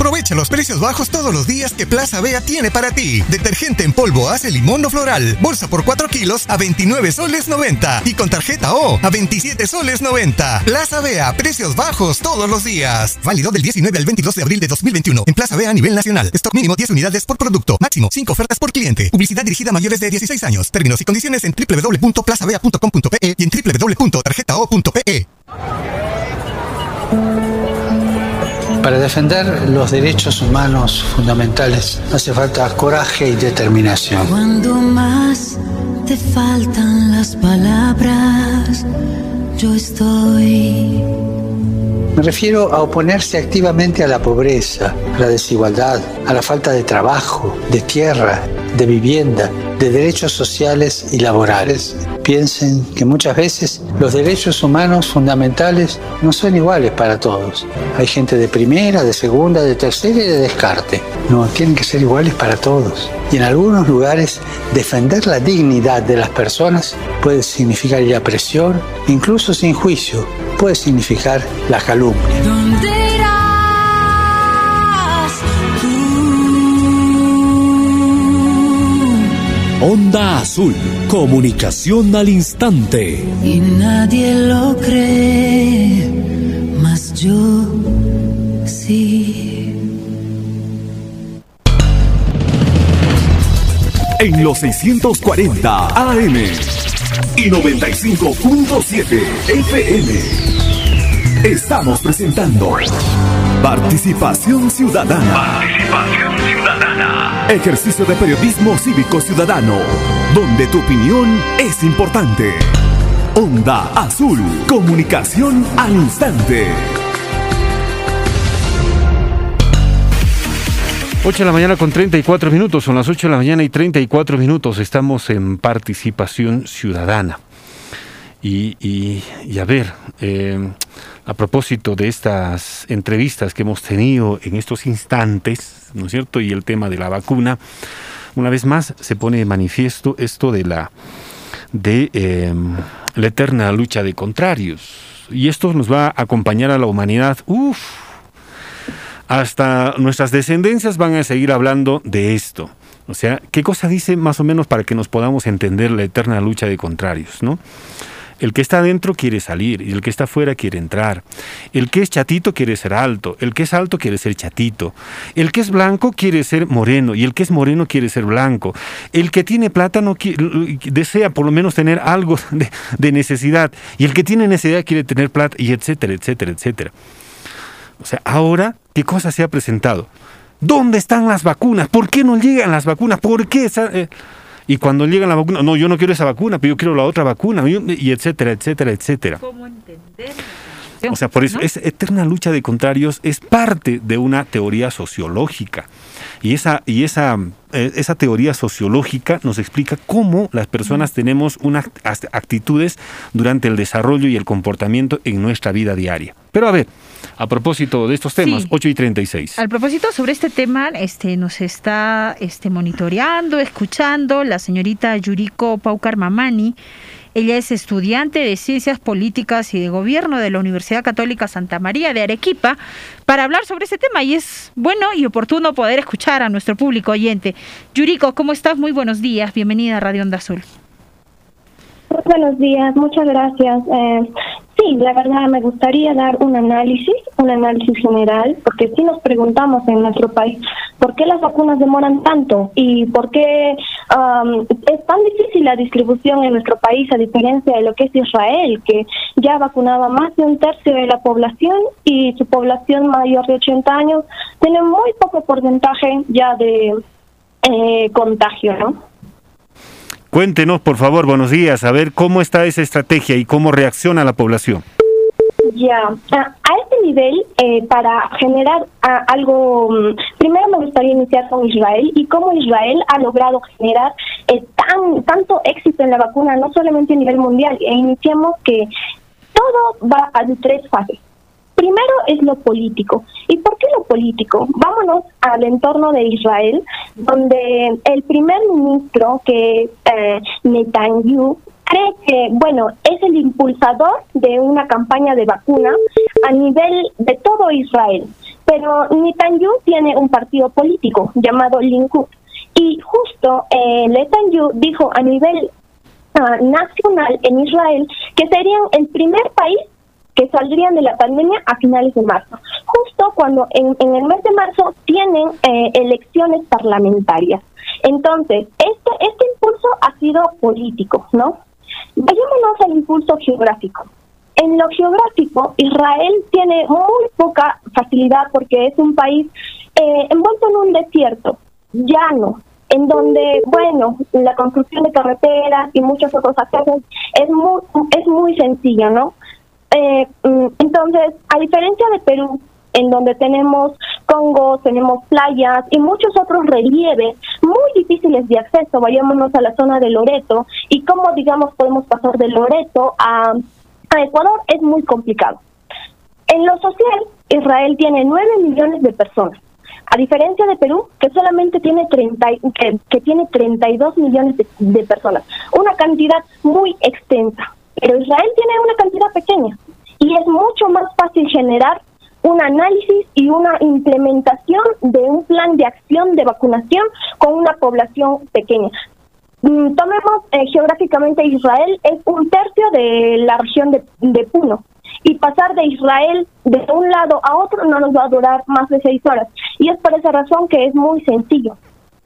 S22: Aprovecha los precios bajos todos los días que Plaza Bea tiene para ti. Detergente en polvo hace limón o floral. Bolsa por 4 kilos a 29 soles 90. Y con tarjeta O a 27 soles 90. Plaza Bea, precios bajos todos los días. Válido del 19 al 22 de abril de 2021. En Plaza Bea a nivel nacional. Stock mínimo 10 unidades por producto. Máximo 5 ofertas por cliente. Publicidad dirigida a mayores de 16 años. Términos y condiciones en www.plazavea.com.pe y en www.tarjetao.pe.
S16: Para defender los derechos humanos fundamentales hace falta coraje y determinación.
S23: Cuando más te faltan las palabras, yo estoy.
S16: Me refiero a oponerse activamente a la pobreza, a la desigualdad, a la falta de trabajo, de tierra, de vivienda, de derechos sociales y laborales. Piensen que muchas veces los derechos humanos fundamentales no son iguales para todos. Hay gente de primera, de segunda, de tercera y de descarte. No, tienen que ser iguales para todos. Y en algunos lugares defender la dignidad de las personas puede significar la presión, incluso sin juicio, puede significar la calumnia.
S23: ¿Dónde irás
S21: Onda Azul. Comunicación al instante.
S23: Y nadie lo cree, mas yo sí.
S6: En los 640 AM y 95.7 FM. Estamos presentando Participación Ciudadana.
S17: Participación ciudadana.
S6: Ejercicio de periodismo cívico ciudadano, donde tu opinión es importante. Onda Azul, comunicación al instante.
S7: 8 de la mañana con 34 minutos, son las 8 de la mañana y 34 minutos, estamos en participación ciudadana. Y, y, y a ver, eh, a propósito de estas entrevistas que hemos tenido en estos instantes, ¿no es cierto? Y el tema de la vacuna, una vez más se pone de manifiesto esto de la, de, eh, la eterna lucha de contrarios. Y esto nos va a acompañar a la humanidad, uff, hasta nuestras descendencias van a seguir hablando de esto. O sea, ¿qué cosa dice más o menos para que nos podamos entender la eterna lucha de contrarios, ¿no? El que está adentro quiere salir y el que está afuera quiere entrar. El que es chatito quiere ser alto, el que es alto quiere ser chatito. El que es blanco quiere ser moreno y el que es moreno quiere ser blanco. El que tiene plata no desea por lo menos tener algo de, de necesidad y el que tiene necesidad quiere tener plata y etcétera, etcétera, etcétera. O sea, ahora, ¿qué cosa se ha presentado? ¿Dónde están las vacunas? ¿Por qué no llegan las vacunas? ¿Por qué? esa- eh? Y cuando llegan la vacuna, no, yo no quiero esa vacuna, pero yo quiero la otra vacuna, y etcétera, etcétera, etcétera. O sea, por eso, esa eterna lucha de contrarios es parte de una teoría sociológica. Y esa, y esa, eh, esa teoría sociológica nos explica cómo las personas tenemos unas act- actitudes durante el desarrollo y el comportamiento en nuestra vida diaria. Pero a ver, a propósito de estos temas,
S8: Sí.
S7: 8 y 36.
S8: Al propósito sobre este tema, este nos está este monitoreando, escuchando la señorita Yuriko Paucar Mamani. Ella es estudiante de Ciencias Políticas y de Gobierno de la Universidad Católica Santa María de Arequipa para hablar sobre este tema y es bueno y oportuno poder escuchar a nuestro público oyente. Yuriko, ¿cómo estás? Muy buenos días. Bienvenida a Radio Onda Azul.
S24: Buenos días, muchas gracias. Eh, sí, la verdad me gustaría dar un análisis, un análisis general, porque si nos preguntamos en nuestro país por qué las vacunas demoran tanto y por qué am, es tan difícil la distribución en nuestro país a diferencia de lo que es Israel, que ya vacunaba más de un tercio de la población y su población mayor de 80 años tiene muy poco porcentaje ya de eh, contagio, ¿no?
S7: Cuéntenos, por favor, buenos días, a ver cómo está esa estrategia y cómo reacciona la población.
S24: Ya, a, a este nivel, eh, para generar ah, algo, mm, primero me gustaría iniciar con Israel y cómo Israel ha logrado generar eh, tan tanto éxito en la vacuna, no solamente a nivel mundial, e iniciamos que todo va a tres fases. Primero es lo político. ¿Y por qué lo político? Vámonos al entorno de Israel, donde el primer ministro, que eh, Netanyahu, cree que, bueno, es el impulsador de una campaña de vacuna a nivel de todo Israel. Pero Netanyahu tiene un partido político llamado Likud. Y justo eh, Netanyahu dijo a nivel ah, nacional en Israel que serían el primer país que saldrían de la pandemia a finales de marzo, justo cuando en, en el mes de marzo tienen eh, elecciones parlamentarias. Entonces, este, este impulso ha sido político, ¿no? Vayámonos al impulso geográfico. En lo geográfico, Israel tiene muy poca facilidad porque es un país eh, envuelto en un desierto, llano, en donde, bueno, la construcción de carreteras y muchas otras cosas es muy, es muy sencilla, ¿no? Eh, mm, entonces, a diferencia de Perú, en donde tenemos Congo, tenemos playas y muchos otros relieves muy difíciles de acceso, vayámonos a la zona de Loreto y cómo, digamos, podemos pasar de Loreto a, Ecuador es muy complicado. En lo social, Israel tiene 9 millones de personas. A diferencia de Perú, que solamente tiene 30, y- que, que tiene 32 millones de personas. Una cantidad muy extensa. Pero Israel tiene una cantidad pequeña. Y es mucho más fácil generar un análisis y una implementación de un plan de acción de vacunación con una población pequeña. Mm, Tomemos eh, geográficamente Israel, es un tercio de la región de, de Puno. Y pasar de Israel de un lado a otro no nos va a durar más de seis horas. Y es por esa razón que es muy sencillo.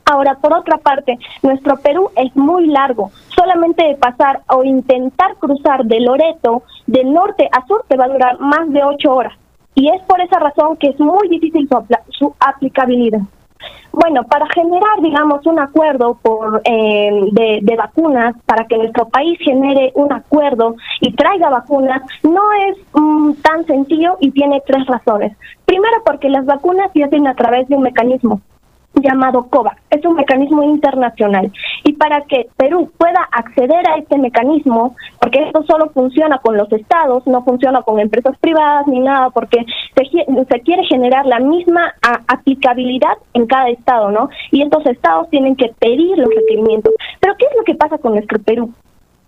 S24: Ahora, por otra parte, nuestro Perú es muy largo. Solamente de pasar o intentar cruzar de Loreto, de norte a sur, te va a durar más de ocho horas. Y es por esa razón que es muy difícil su, su aplicabilidad. Bueno, para generar, digamos, un acuerdo por eh, de, de vacunas, para que nuestro país genere un acuerdo y traiga vacunas, no es mm, tan sencillo y tiene tres razones. Primero, porque las vacunas se hacen a través de un mecanismo llamado COVAX. Es un mecanismo internacional. Y para que Perú pueda acceder a este mecanismo, porque esto solo funciona con los estados, no funciona con empresas privadas ni nada, porque se, quiere generar la misma aplicabilidad en cada estado, ¿no? Y estos estados tienen que pedir los requerimientos. Pero ¿qué es lo que pasa con nuestro Perú?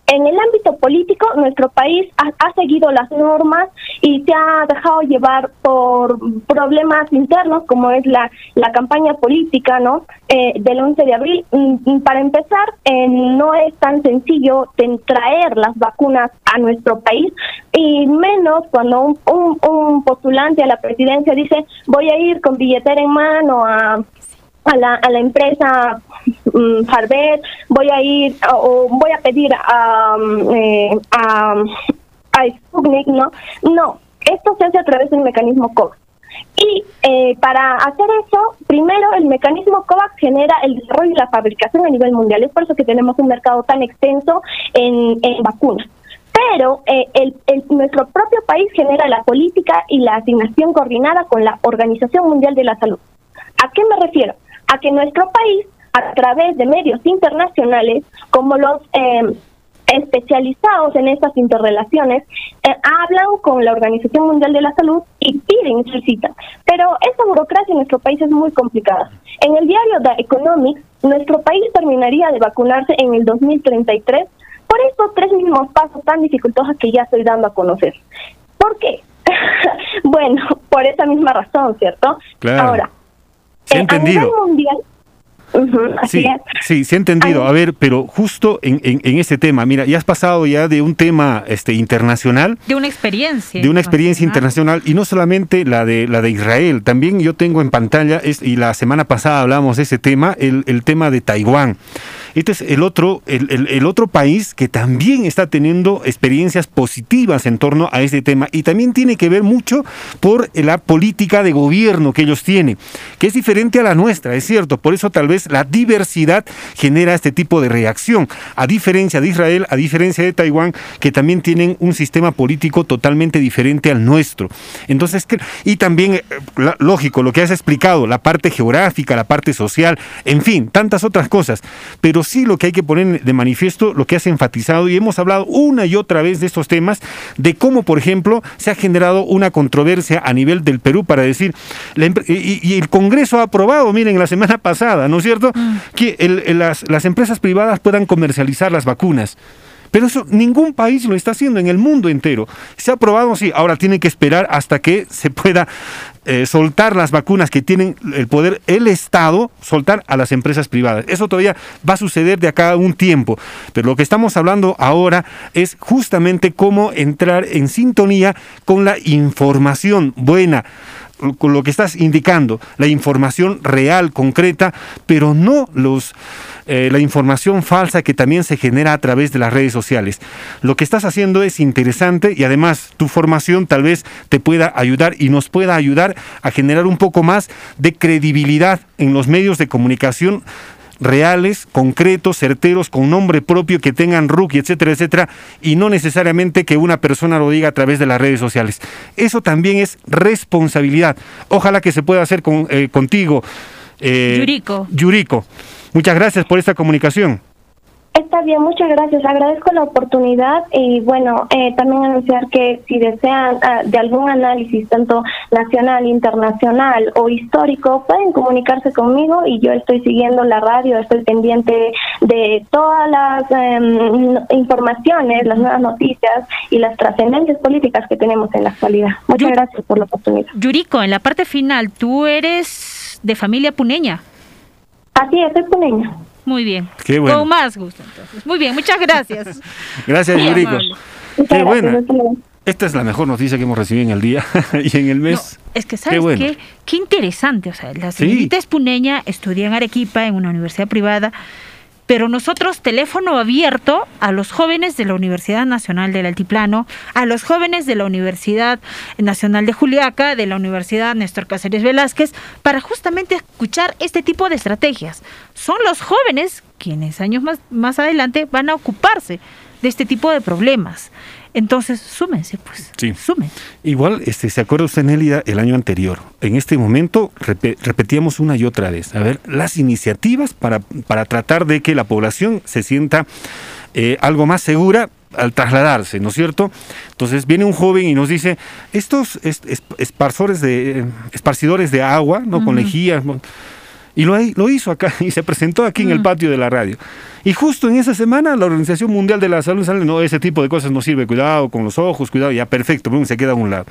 S24: En el ámbito político, nuestro país ha, seguido las normas y se ha dejado llevar por problemas internos, como es la, la campaña política ¿no? Eh, del 11 de abril. Mm, mm, para empezar, eh, no es tan sencillo traer las vacunas a nuestro país y menos cuando un, un, un postulante a la presidencia dice voy a ir con billetera en mano a a la, a la empresa um, voy a ir o voy a pedir a, eh, a, a Sputnik, ¿no? No, esto se hace a través del mecanismo COVAX. Y eh, para hacer eso, primero el mecanismo COVAX genera el desarrollo y la fabricación a nivel mundial. Es por eso que tenemos un mercado tan extenso en, en vacunas. Pero eh, el, el, nuestro propio país genera la política y la asignación coordinada con la Organización Mundial de la Salud. ¿A qué me refiero? A que nuestro país, a través de medios internacionales, como los eh, especializados en estas interrelaciones, eh, hablan con la Organización Mundial de la Salud y piden y solicitan. Pero esa burocracia en nuestro país es muy complicada. En el diario The Economics, nuestro país terminaría de vacunarse en el 2033 por estos tres mismos pasos tan dificultosos que ya estoy dando a conocer. ¿Por qué? bueno, por esa misma razón, ¿cierto?
S7: Ahora, se ha entendido. sí, sí, ha entendido. A ver, pero justo en, en, ese tema, mira, ya has pasado ya de un tema este internacional.
S8: De una experiencia.
S7: De una experiencia internacional y no solamente la de la de Israel. También yo tengo en pantalla, es, y la semana pasada hablamos de ese tema, el, el tema de Taiwán. Este es el otro, el, el, otro país que también está teniendo experiencias positivas en torno a este tema y también tiene que ver mucho por la política de gobierno que ellos tienen, que es diferente a la nuestra, es cierto, por eso tal vez la diversidad genera este tipo de reacción, a diferencia de Israel, a diferencia de Taiwán, que también tienen un sistema político totalmente diferente al nuestro. Entonces, y también, eh, lógico, lo que has explicado, la parte geográfica, la parte social, en fin, tantas otras cosas, pero sí lo que hay que poner de manifiesto, lo que has enfatizado, y hemos hablado una y otra vez de estos temas, de cómo, por ejemplo, se ha generado una controversia a nivel del Perú para decir, y, el Congreso ha aprobado, miren, la semana pasada, ¿no es cierto?, mm. que las, las empresas privadas puedan comercializar las vacunas. Pero eso ningún país lo está haciendo en el mundo entero. Se ha aprobado, sí, ahora tiene que esperar hasta que se pueda eh, soltar las vacunas que tienen el poder el Estado, soltar a las empresas privadas. Eso todavía va a suceder de acá a un tiempo. Pero lo que estamos hablando ahora es justamente cómo entrar en sintonía con la información buena con lo que estás indicando, la información real, concreta, pero no los eh, la información falsa que también se genera a través de las redes sociales. Lo que estás haciendo es interesante y además tu formación tal vez te pueda ayudar y nos pueda ayudar a generar un poco más de credibilidad en los medios de comunicación reales, concretos, certeros, con nombre propio, que tengan rookie, etcétera, etcétera, y no necesariamente que una persona lo diga a través de las redes sociales. Eso también es responsabilidad. Ojalá que se pueda hacer con, eh, contigo.
S8: Eh, Yuriko.
S7: Yuriko. Muchas gracias por esta comunicación.
S24: Está bien, muchas gracias. Agradezco la oportunidad y bueno, eh, también anunciar que si desean ah, de algún análisis, tanto nacional, internacional o histórico, pueden comunicarse conmigo y yo estoy siguiendo la radio, estoy pendiente de todas las em, informaciones, las nuevas noticias y las trascendencias políticas que tenemos en la actualidad. Muchas gracias por la oportunidad.
S8: Yuriko, en la parte final, tú eres de familia puneña.
S24: Así es, puneña.
S8: Muy bien.
S7: Qué bueno.
S8: Con más gusto, entonces. Muy bien, muchas gracias.
S7: gracias, Yuriko. Qué buena. Esta es la mejor noticia que hemos recibido en el día y en el mes.
S8: es que, ¿sabes qué, qué? interesante. O sea, la señorita es puneña, estudia en Arequipa, en una universidad privada pero nosotros teléfono abierto a los jóvenes de la Universidad Nacional del Altiplano, a los jóvenes de la Universidad Nacional de Juliaca, de la Universidad Néstor Cáceres Velázquez, para justamente escuchar este tipo de estrategias. Son los jóvenes quienes años más, más adelante van a ocuparse de este tipo de problemas. Entonces, súmense, pues.
S7: Sí.
S8: Sumen.
S7: Igual, este, ¿se acuerda usted, Nélida, el año anterior? En este momento repe- repetíamos una y otra vez, a ver, las iniciativas para, para tratar de que la población se sienta eh, algo más segura al trasladarse, ¿no es cierto? Entonces viene un joven y nos dice, estos es- es- esparzores de, esparcidores de agua, ¿no? Con ¿no? Y lo, hi- lo hizo acá y se presentó aquí en el patio de la radio. Y justo en esa semana la Organización Mundial de la Salud sale, no, ese tipo de cosas no sirve, cuidado con los ojos, cuidado, ya perfecto, boom, se queda a un lado.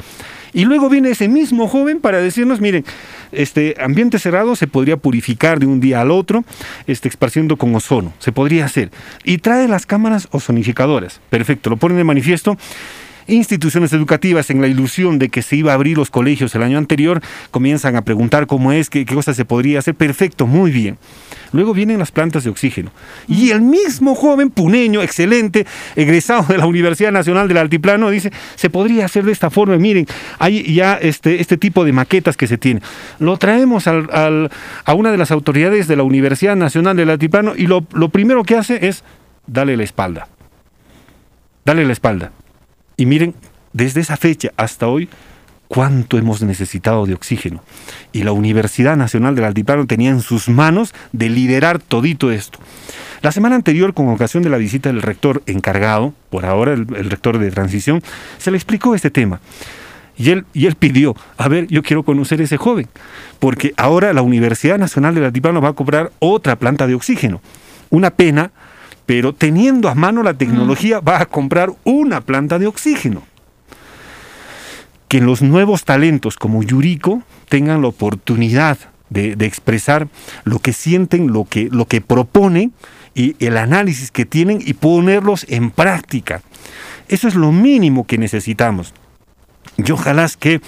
S7: Y luego viene ese mismo joven para decirnos, miren, este ambiente cerrado se podría purificar de un día al otro, este, esparciendo con ozono, se podría hacer. Y trae las cámaras ozonificadoras, perfecto, lo ponen de manifiesto. Instituciones educativas, en la ilusión de que se iba a abrir los colegios el año anterior, comienzan a preguntar cómo es, qué, qué cosas se podría hacer. Perfecto, muy bien. Luego vienen las plantas de oxígeno. Y el mismo joven puneño, excelente, egresado de la Universidad Nacional del Altiplano, dice, se podría hacer de esta forma. Miren, hay ya este, este tipo de maquetas que se tiene. Lo traemos al- al- a una de las autoridades de la Universidad Nacional del Altiplano y lo, lo primero que hace es darle la espalda. Dale la espalda. Y miren, desde esa fecha hasta hoy, cuánto hemos necesitado de oxígeno. Y la Universidad Nacional del Altiplano tenía en sus manos de liderar todito esto. La semana anterior, con ocasión de la visita del rector encargado, por ahora el, rector de transición, se le explicó este tema. Y él, y él pidió, a ver, yo quiero conocer a ese joven, porque ahora la Universidad Nacional del Altiplano va a comprar otra planta de oxígeno. Una pena, pero teniendo a mano la tecnología, va a comprar una planta de oxígeno. Que los nuevos talentos como Yuriko tengan la oportunidad de, de expresar lo que sienten, lo que, lo que proponen y el análisis que tienen y ponerlos en práctica. Eso es lo mínimo que necesitamos. Y ojalá es que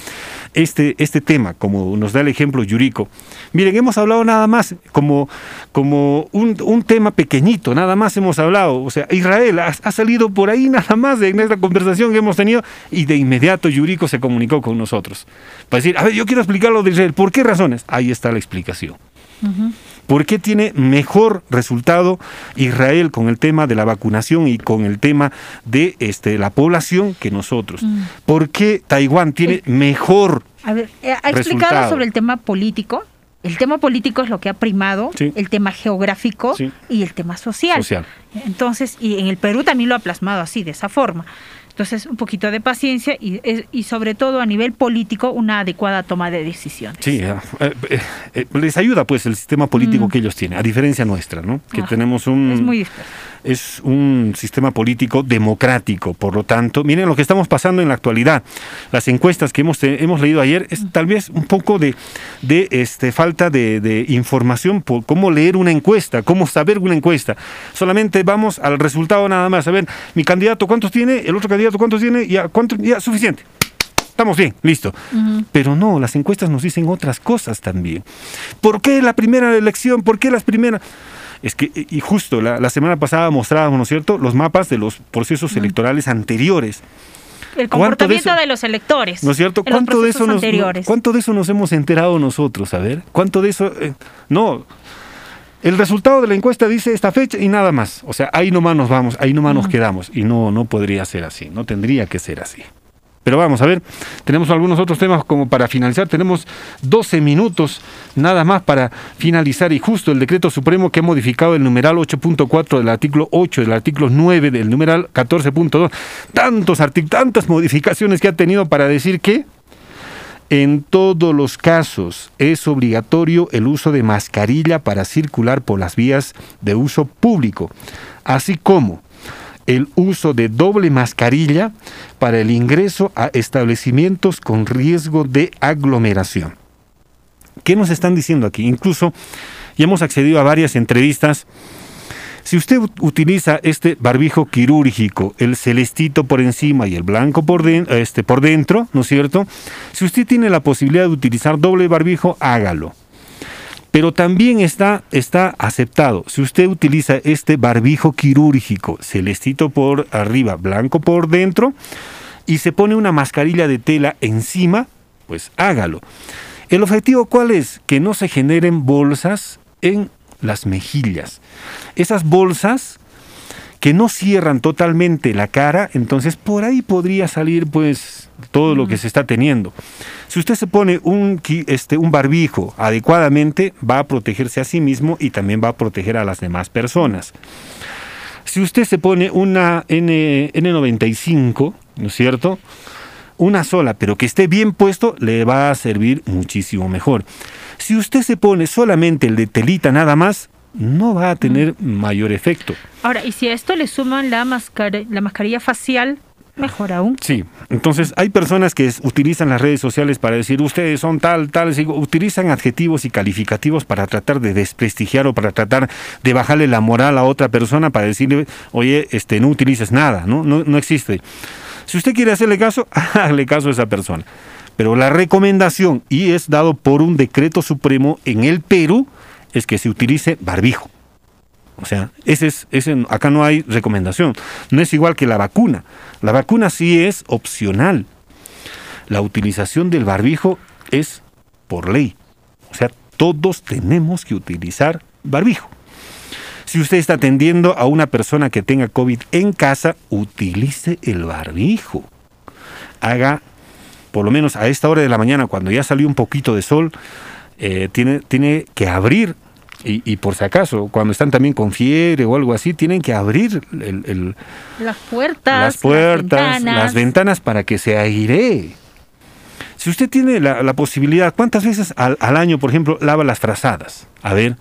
S7: este, este tema, como nos da el ejemplo Yuriko, miren, hemos hablado nada más como, como un, un tema pequeñito, nada más hemos hablado. O sea, Israel ha, salido por ahí nada más en esta conversación que hemos tenido y de inmediato Yuriko se comunicó con nosotros. Para decir, a ver, yo quiero explicar lo de Israel. ¿Por qué razones? Ahí está la explicación. ¿Por qué tiene mejor resultado Israel con el tema de la vacunación y con el tema de este, la población que nosotros?
S8: Mm.
S7: ¿Por qué Taiwán tiene mejor
S8: A ver, eh, ha explicado
S7: Resultado.
S8: sobre el tema político. El tema político es lo que ha primado,
S7: Sí.
S8: el tema geográfico
S7: Sí.
S8: y el tema social.
S7: social?
S8: Entonces, y en el Perú también lo ha plasmado así, de esa forma. Entonces, un poquito de paciencia y, y sobre todo a nivel político, una adecuada toma de decisiones.
S7: Sí, eh, eh, eh, les ayuda pues el sistema político
S8: Mm.
S7: que ellos tienen, a diferencia nuestra, ¿no? Que
S8: Ajá.
S7: tenemos un...
S8: Es muy disperso.
S7: Es un sistema político democrático, por lo tanto, miren lo que estamos pasando en la actualidad. Las encuestas que hemos, hemos leído ayer es tal vez un poco de, de este, falta de, de información por cómo leer una encuesta, cómo saber una encuesta. Solamente vamos al resultado nada más. A ver, mi candidato cuántos tiene, el otro candidato cuántos tiene, ya, cuánto, ya, suficiente. Estamos bien, listo. Pero no, las encuestas nos dicen otras cosas también. ¿Por qué la primera elección? ¿Por qué las primeras? Es que, y justo la, la semana pasada mostrábamos, ¿no es cierto?, los mapas de los procesos electorales anteriores.
S8: El
S7: ¿Cuánto de
S8: comportamiento
S7: eso-
S8: de, los electores.
S7: ¿No es cierto? ¿Cuánto de, eso nos. ¿Cuánto de eso nos hemos enterado nosotros? A ver, ¿cuánto de eso? eh, no. El resultado de la encuesta dice esta fecha y nada más. O sea, ahí nomás nos vamos, ahí nomás nos quedamos. Y no, no podría ser así, no tendría que ser así. Pero vamos a ver, tenemos algunos otros temas como para finalizar. Tenemos 12 minutos nada más para finalizar y justo el decreto supremo que ha modificado el numeral 8.4 del artículo 8, del artículo 9 del numeral 14.2. Tantos tantas modificaciones que ha tenido para decir que en todos los casos es obligatorio el uso de mascarilla para circular por las vías de uso público, así como el uso de doble mascarilla para el ingreso a establecimientos con riesgo de aglomeración. ¿Qué nos están diciendo aquí? Incluso ya hemos accedido a varias entrevistas. Si usted ut- utiliza este barbijo quirúrgico, el celestito por encima y el blanco por, este, por dentro, ¿no es cierto? Si usted tiene la posibilidad de utilizar doble barbijo, hágalo. Pero también está, está aceptado. Si usted utiliza este barbijo quirúrgico, celestito por arriba, blanco por dentro, y se pone una mascarilla de tela encima, pues hágalo. ¿El objetivo cuál es? Que no se generen bolsas en las mejillas. Esas bolsas que no cierran totalmente la cara, entonces por ahí podría salir pues todo lo que se está teniendo. Si usted se pone un, este, un barbijo adecuadamente, va a protegerse a sí mismo y también va a proteger a las demás personas. Si usted se pone una N, N95, ¿no es cierto? Una sola, pero que esté bien puesto, le va a servir muchísimo mejor. Si usted se pone solamente el de telita nada más, no va a tener mayor efecto.
S8: Ahora, y si a esto le suman la, mascar- la mascarilla facial, mejor aún.
S7: Sí, entonces hay personas que utilizan las redes sociales para decir ustedes son tal, tal, utilizan adjetivos y calificativos para tratar de desprestigiar o para tratar de bajarle la moral a otra persona para decirle, oye, este, no utilices nada, ¿no? No, no existe. Si usted quiere hacerle caso, hágale caso a esa persona. Pero la recomendación, y es dado por un decreto supremo en el Perú, es que se utilice barbijo. O sea, ese es, ese, acá no hay recomendación. No es igual que la vacuna. La vacuna sí es opcional. La utilización del barbijo es por ley. O sea, todos tenemos que utilizar barbijo. Si usted está atendiendo a una persona que tenga COVID en casa, utilice el barbijo. Haga, por lo menos a esta hora de la mañana, cuando ya salió un poquito de sol, eh, tiene, tiene que abrir y, y por si acaso, cuando están también con fiebre o algo así, tienen que abrir el- el-
S8: Las puertas,
S7: las puertas,
S8: las ventanas.
S7: las ventanas para que se airee. Si usted tiene la, la posibilidad, ¿cuántas veces al, al año, por ejemplo, lava las frazadas? A ver.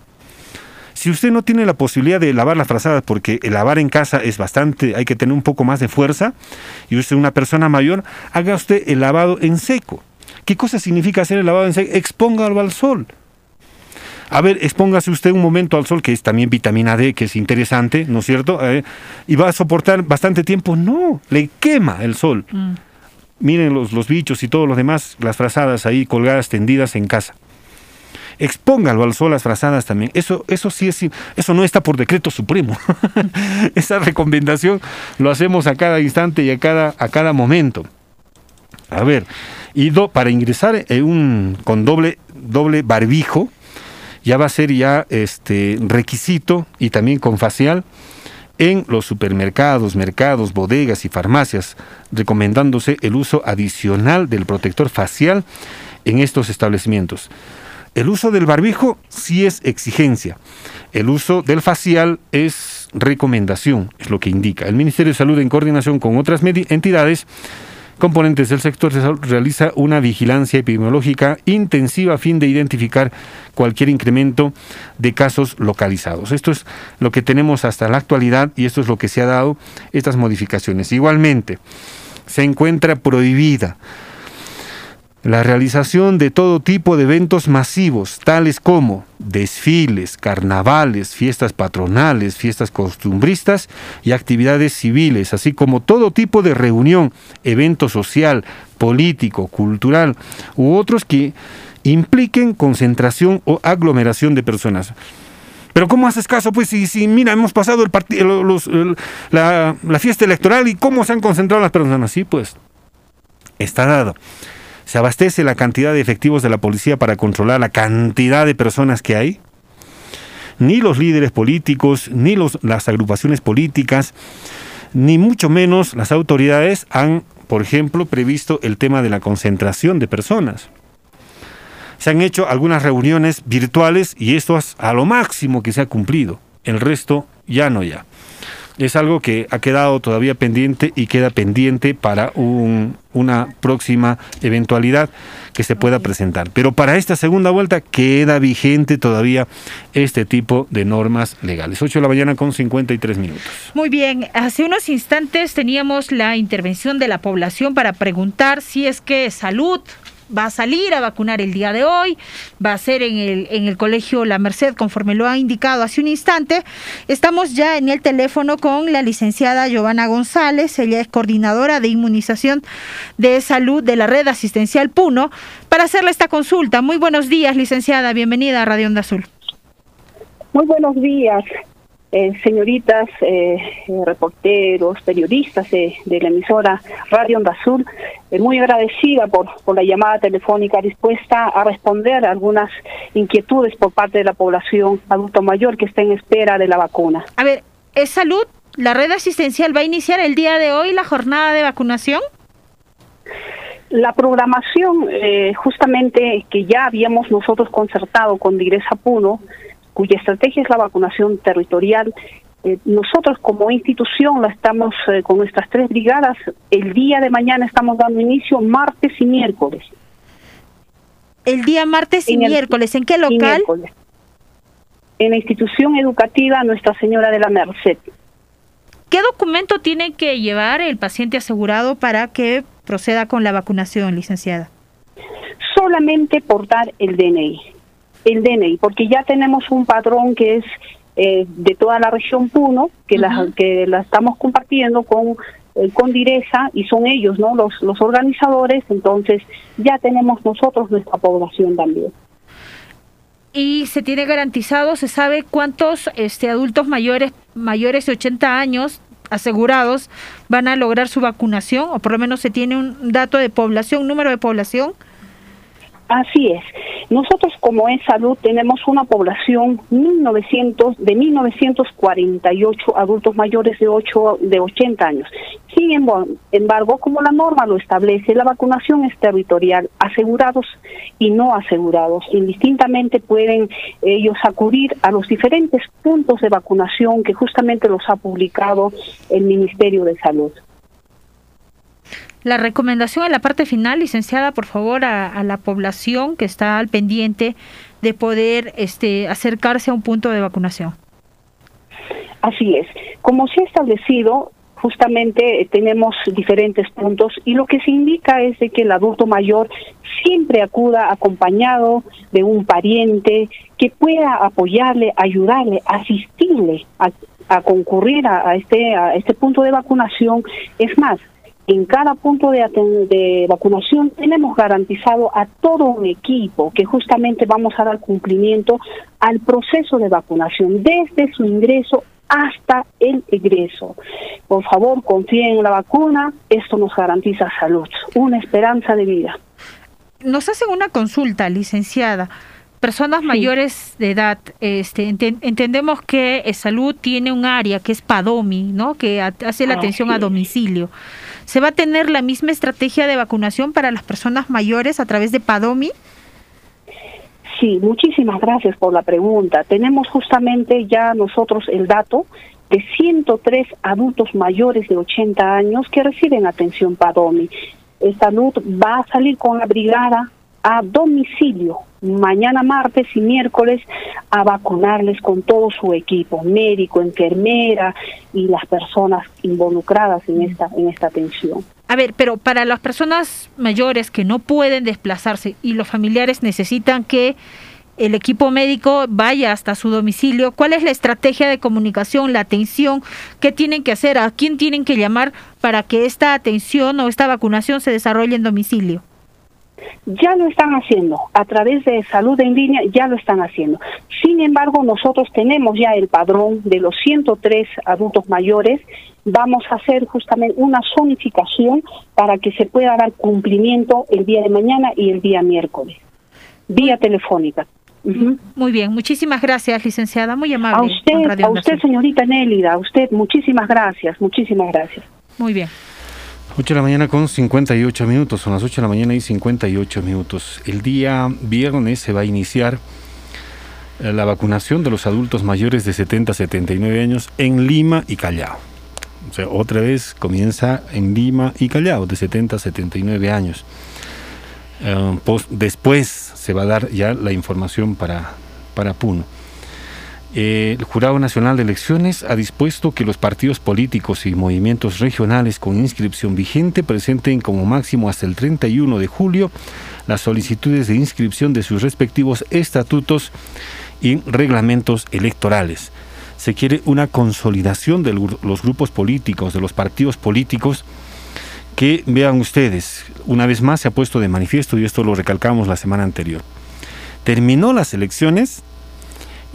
S7: Si usted no tiene la posibilidad de lavar las frazadas porque el lavar en casa es bastante, hay que tener un poco más de fuerza, y usted es una persona mayor, haga usted el lavado en seco. ¿Qué cosa significa hacer el lavado en seco? Expóngalo al sol. A ver, expóngase usted un momento al sol, que es también vitamina D, que es interesante, ¿no es cierto? Eh, ¿Y va a soportar bastante tiempo? No, le quema el sol.
S8: Mm.
S7: Miren los, los bichos y todos los demás, las frazadas ahí colgadas, tendidas en casa. Expóngalo al sol las frazadas también. Eso, eso sí es, eso no está por decreto supremo. Esa recomendación lo hacemos a cada instante y a cada, a cada momento. A ver, y para ingresar en un, con doble, doble barbijo, ya va a ser ya este requisito y también con facial en los supermercados, mercados, bodegas y farmacias, recomendándose el uso adicional del protector facial en estos establecimientos. El uso del barbijo sí es exigencia. El uso del facial es recomendación, es lo que indica. El Ministerio de Salud, en coordinación con otras entidades, componentes del sector realiza una vigilancia epidemiológica intensiva a fin de identificar cualquier incremento de casos localizados. Esto es lo que tenemos hasta la actualidad y esto es lo que se ha dado estas modificaciones. Igualmente, se encuentra prohibida la realización de todo tipo de eventos masivos, tales como desfiles, carnavales, fiestas patronales, fiestas costumbristas y actividades civiles, así como todo tipo de reunión, evento social, político, cultural u otros que impliquen concentración o aglomeración de personas. Pero ¿cómo haces caso? Pues si, mira, hemos pasado el- la, la fiesta electoral y cómo se han concentrado las personas. Sí, pues está dado. Se abastece la cantidad de efectivos de la policía para controlar la cantidad de personas que hay. Ni los líderes políticos, ni los, las agrupaciones políticas, ni mucho menos las autoridades han, por ejemplo, previsto el tema de la concentración de personas. Se han hecho algunas reuniones virtuales y esto es a lo máximo que se ha cumplido. El resto ya no ya. Es algo que ha quedado todavía pendiente y queda pendiente para un- una próxima eventualidad que se pueda presentar. Pero para esta segunda vuelta queda vigente todavía este tipo de normas legales. 8 de la mañana con 53 minutos.
S8: Muy bien, hace unos instantes teníamos la intervención de la población para preguntar si es que salud va a salir a vacunar el día de hoy, va a ser en el, en el colegio La Merced, conforme lo ha indicado hace un instante. Estamos ya en el teléfono con la licenciada Giovanna González, ella es coordinadora de inmunización de salud de la red asistencial Puno, para hacerle esta consulta. Muy buenos días, licenciada, bienvenida a Radio Onda Azul.
S9: Muy buenos días, eh, señoritas, eh, eh, reporteros, periodistas de, de la emisora Radio Onda Azul. Eh, muy agradecida por, por la llamada telefónica dispuesta a responder a algunas inquietudes por parte de la población adulto mayor que está en espera de la vacuna.
S8: A ver, ¿es salud ¿La red asistencial va a iniciar el día de hoy la jornada de vacunación?
S9: La programación, eh, justamente que ya habíamos nosotros concertado con Digresa Puno, cuya estrategia es la vacunación territorial, eh, nosotros como institución la estamos eh, con nuestras tres brigadas, el día de mañana estamos dando inicio martes y miércoles.
S8: El día martes y
S9: En el-
S8: miércoles, ¿en qué local?
S9: En la institución educativa Nuestra Señora de la Merced.
S8: ¿Qué documento tiene que llevar el paciente asegurado para que proceda con la vacunación, licenciada?
S9: solamente portar el DNI, el DNI, porque ya tenemos un padrón que es eh, de toda la región Puno, que la, que la estamos compartiendo con eh, con Direza y son ellos, ¿no? Los los organizadores, entonces ya tenemos nosotros nuestra población también.
S8: Y se tiene garantizado, se sabe cuántos este, adultos mayores mayores de 80 años asegurados van a lograr su vacunación o por lo menos se tiene un dato de población, número de población.
S9: Así es. Nosotros como es salud tenemos una población 1900 de 1948 adultos mayores de 8 de 80 años. Sin embargo, como la norma lo establece, la vacunación es territorial, asegurados y no asegurados. Indistintamente pueden ellos acudir a los diferentes puntos de vacunación que justamente los ha publicado el Ministerio de Salud.
S8: La recomendación en la parte final, licenciada, por favor, a, a la población que está al pendiente de poder este, acercarse a un punto de vacunación.
S9: Así es. Como se ha establecido, justamente eh, tenemos diferentes puntos y lo que se indica es de que el adulto mayor siempre acuda acompañado de un pariente que pueda apoyarle, ayudarle, asistirle a, concurrir a este a este punto de vacunación. Es más, en cada punto de, de vacunación tenemos garantizado a todo un equipo que justamente vamos a dar cumplimiento al proceso de vacunación desde su ingreso hasta el egreso. Por favor, confíen en la vacuna, esto nos garantiza salud, una esperanza de vida.
S8: Nos hacen una consulta, licenciada. Personas mayores de edad, este, enten- entendemos que eh, salud tiene un área que es PADOMI, ¿no? Que hace la atención a domicilio. ¿Se va a tener la misma estrategia de vacunación para las personas mayores a través de PADOMI?
S9: Sí, muchísimas gracias por la pregunta. Tenemos justamente ya nosotros el dato de 103 adultos mayores de 80 años que reciben atención PADOMI. Salud va a salir con la brigada a domicilio mañana martes y miércoles a vacunarles con todo su equipo, médico, enfermera y las personas involucradas en esta en esta atención.
S8: A ver, pero para las personas mayores que no pueden desplazarse y los familiares necesitan que el equipo médico vaya hasta su domicilio, ¿cuál es la estrategia de comunicación, la atención? ¿Qué tienen que hacer? ¿A quién tienen que llamar para que esta atención o esta vacunación se desarrolle en domicilio?
S9: Ya lo están haciendo, a través de salud en línea ya lo están haciendo. Sin embargo, nosotros tenemos ya el padrón de los 103 adultos mayores. Vamos a hacer justamente una zonificación para que se pueda dar cumplimiento el día de mañana y el día miércoles, vía telefónica. Ujú.
S8: Muy bien, muchísimas gracias, licenciada, muy amable.
S9: A usted, a usted, señorita Nélida, a usted, muchísimas gracias, muchísimas gracias.
S8: Muy bien.
S7: 8 de la mañana con 58 minutos, son las 8 de la mañana y 58 minutos. El día viernes se va a iniciar eh, la vacunación de los adultos mayores de 70 a 79 años en Lima y Callao. O sea, otra vez comienza en Lima y Callao, de 70 a 79 años. Eh, después se va a dar ya la información para, para Puno. Eh, el Jurado Nacional de Elecciones ha dispuesto que los partidos políticos y movimientos regionales con inscripción vigente presenten como máximo hasta el 31 de julio las solicitudes de inscripción de sus respectivos estatutos y reglamentos electorales. Se quiere una consolidación de los grupos políticos, de los partidos políticos, que vean ustedes, una vez más se ha puesto de manifiesto, y esto lo recalcamos la semana anterior. Terminó las elecciones,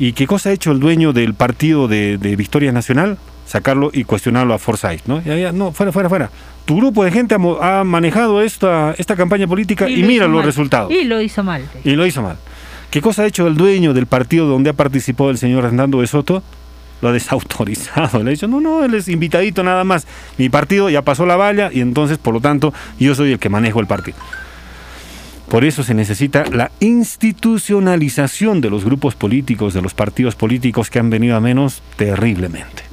S7: ¿Y qué cosa ha hecho el dueño del partido de, de Victoria Nacional? Sacarlo y cuestionarlo a Forsyth, ¿no? Ya, ya, no, fuera, fuera, fuera. Tu grupo de gente ha, manejado esta, esta campaña política y,
S8: lo
S7: mira los
S8: mal.
S7: resultados.
S8: Y lo hizo mal.
S7: Y lo hizo mal. ¿Qué cosa ha hecho el dueño del partido donde ha participado el señor Hernando de Soto? lo ha desautorizado. Le ha dicho, no, no, él es invitadito nada más. Mi partido ya pasó la valla y entonces, por lo tanto, yo soy el que manejo el partido. Por eso se necesita la institucionalización de los grupos políticos, de los partidos políticos que han venido a menos terriblemente.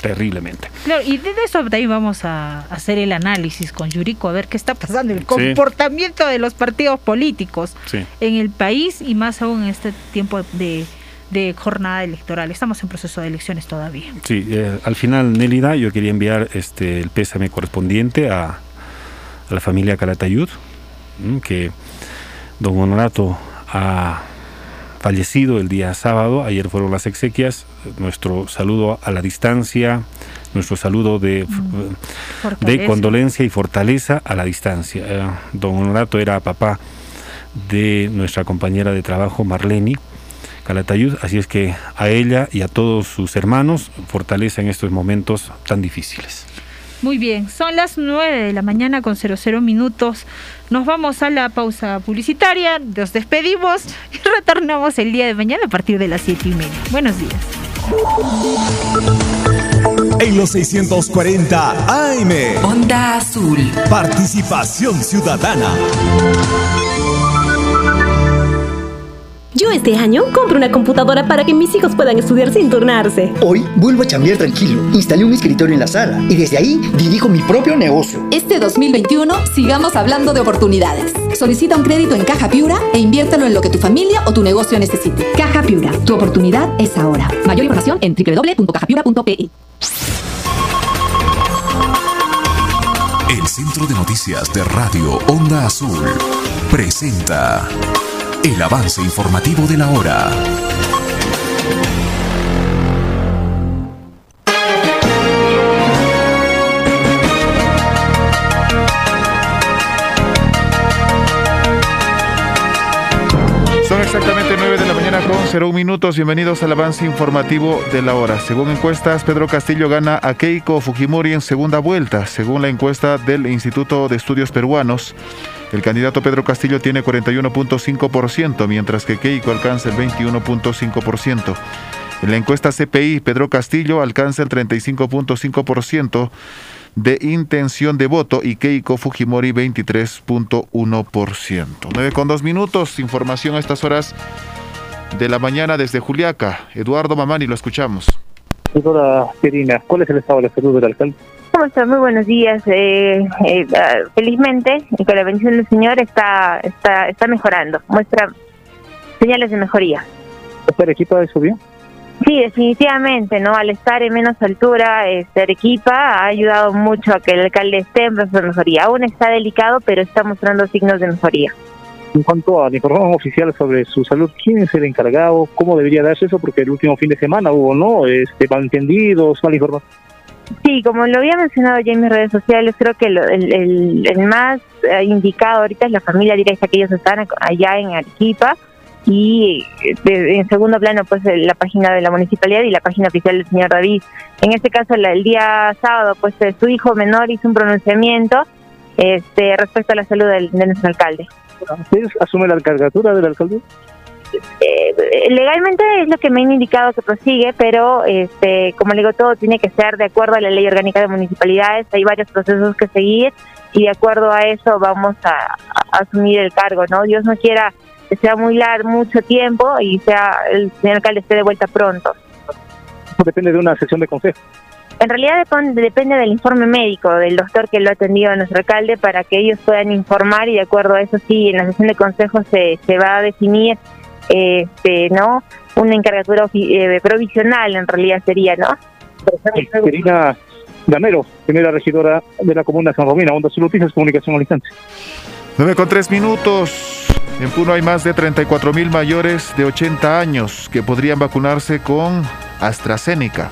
S7: Terriblemente.
S8: Claro, y de eso también vamos a hacer el análisis con Yuriko, a ver qué está pasando, el comportamiento de los partidos políticos
S7: Sí.
S8: en el país y más aún en este tiempo de, de jornada electoral. Estamos en proceso de elecciones todavía.
S7: Sí, eh, al final, Nélida, yo quería enviar este, el pésame correspondiente a, a la familia Calatayud, que don Honorato ha fallecido el día sábado, ayer fueron las exequias, nuestro saludo a la distancia, nuestro saludo de, de condolencia y fortaleza a la distancia. Eh, don Honorato era papá de nuestra compañera de trabajo Marleni Calatayud, así es que a ella y a todos sus hermanos fortaleza en estos momentos tan difíciles.
S8: Muy bien, son las 9 de la mañana con 00 minutos. Nos vamos a la pausa publicitaria, nos despedimos y retornamos el día de mañana a partir de las 7 y media. Buenos días.
S6: En los 640 AM.
S1: Onda Azul.
S6: Participación ciudadana.
S25: Yo este año compro una computadora para que mis hijos puedan estudiar sin turnarse.
S26: Hoy vuelvo a chambear tranquilo. Instalé un escritorio en la sala y desde ahí dirijo mi propio negocio.
S27: Este 2021 sigamos hablando de oportunidades. Solicita un crédito en Caja Piura e inviértelo en lo que tu familia o tu negocio necesite. Caja Piura, tu oportunidad es ahora. Mayor información en www.cajapiura.pe.
S28: El Centro de Noticias de Radio Onda Azul presenta el avance informativo de la hora.
S10: Son exactamente 9 de la mañana con 01 minutos. Bienvenidos al avance informativo de la hora. Según encuestas, Pedro Castillo gana a Keiko Fujimori en segunda vuelta. Según la encuesta del Instituto de Estudios Peruanos, el candidato Pedro Castillo tiene 41.5%, mientras que Keiko alcanza el 21.5%. En la encuesta CPI, Pedro Castillo alcanza el 35.5% de intención de voto y Keiko Fujimori 23.1%. 9 con 2 minutos, información a estas horas de la mañana desde Juliaca. Eduardo Mamani, lo escuchamos.
S19: Doctora Perina, ¿cuál es el estado de la salud del alcalde?
S29: ¿Cómo está? Muy buenos días. Eh, eh, ah, felizmente, y con la bendición del Señor, está, está, está mejorando. Muestra señales de mejoría.
S19: ¿Esta Arequipa subió?
S29: Sí, definitivamente, ¿no? Al estar en menos altura, este, Arequipa ha ayudado mucho a que el alcalde esté en proceso de mejoría. Aún está delicado, pero está mostrando signos de mejoría.
S19: En cuanto a la información oficial sobre su salud, ¿quién es el encargado? ¿Cómo debería darse eso? Porque el último fin de semana hubo, ¿no? Este, malentendidos, mala información.
S29: Sí, como lo había mencionado ya en mis redes sociales, creo que lo- el, el- más eh, indicado ahorita es la familia directa que ellos están allá en Arequipa y eh, en segundo plano pues eh, la página de la municipalidad y la página oficial del señor David. En este caso el día sábado pues su hijo menor hizo un pronunciamiento este respecto a la salud del, de nuestro alcalde.
S19: ¿Ustedes asumen la cargatura del alcalde?
S29: Eh, legalmente es lo que me han indicado que prosigue, pero este, como le digo, todo tiene que ser de acuerdo a la ley orgánica de municipalidades. Hay varios procesos que seguir y de acuerdo a eso vamos a, a asumir el cargo, ¿no? Dios no quiera que sea muy largo, mucho tiempo y sea el señor alcalde esté de vuelta pronto.
S19: Eso depende de una sesión de consejo.
S29: En realidad depende, depende del informe médico del doctor que lo ha atendido a nuestro alcalde para que ellos puedan informar y de acuerdo a eso sí, en la sesión de consejo se, se va a definir este, ¿no? Una encargatura eh, provisional en realidad sería, ¿no?
S19: Perina Gamero, primera regidora de la comuna de San Romina, Onda Azul Noticias, Comunicación al Instante.
S10: 9 con 3 minutos. En Puno hay más de 34 mil mayores de 80 años que podrían vacunarse con AstraZeneca.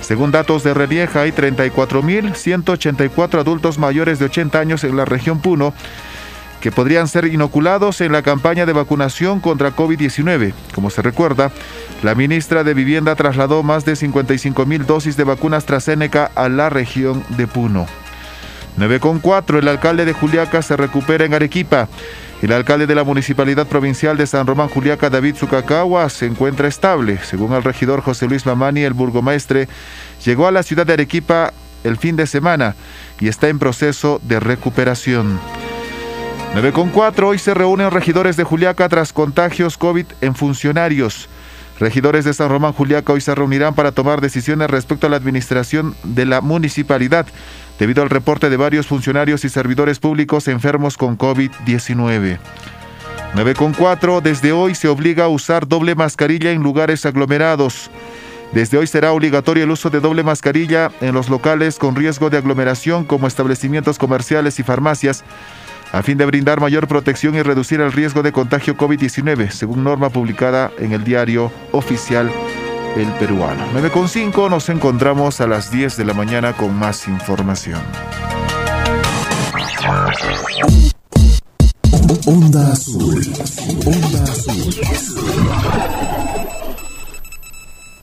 S10: Según datos de Relieja, hay 34.184 adultos mayores de 80 años en la región Puno que podrían ser inoculados en la campaña de vacunación contra COVID-19. Como se recuerda, la ministra de Vivienda trasladó más de 55 mil dosis de vacuna AstraZeneca a la región de Puno. 9 con 4, el alcalde de Juliaca se recupera en Arequipa. El alcalde de la Municipalidad Provincial de San Román Juliaca, David Zucacagua, se encuentra estable. Según el regidor José Luis Mamani, el burgomaestre llegó a la ciudad de Arequipa el fin de semana y está en proceso de recuperación. 9 con 4, hoy se reúnen regidores de Juliaca tras contagios COVID en funcionarios. Regidores de San Román Juliaca hoy se reunirán para tomar decisiones respecto a la administración de la municipalidad, debido al reporte de varios funcionarios y servidores públicos enfermos con COVID-19. 9 con 4, desde hoy se obliga a usar doble mascarilla en lugares aglomerados. Desde hoy será obligatorio el uso de doble mascarilla en los locales con riesgo de aglomeración como establecimientos comerciales y farmacias a fin de brindar mayor protección y reducir el riesgo de contagio COVID-19, según norma publicada en el diario oficial El Peruano. 9.5 nos encontramos a las 10 de la mañana con más información.
S28: Onda Azul.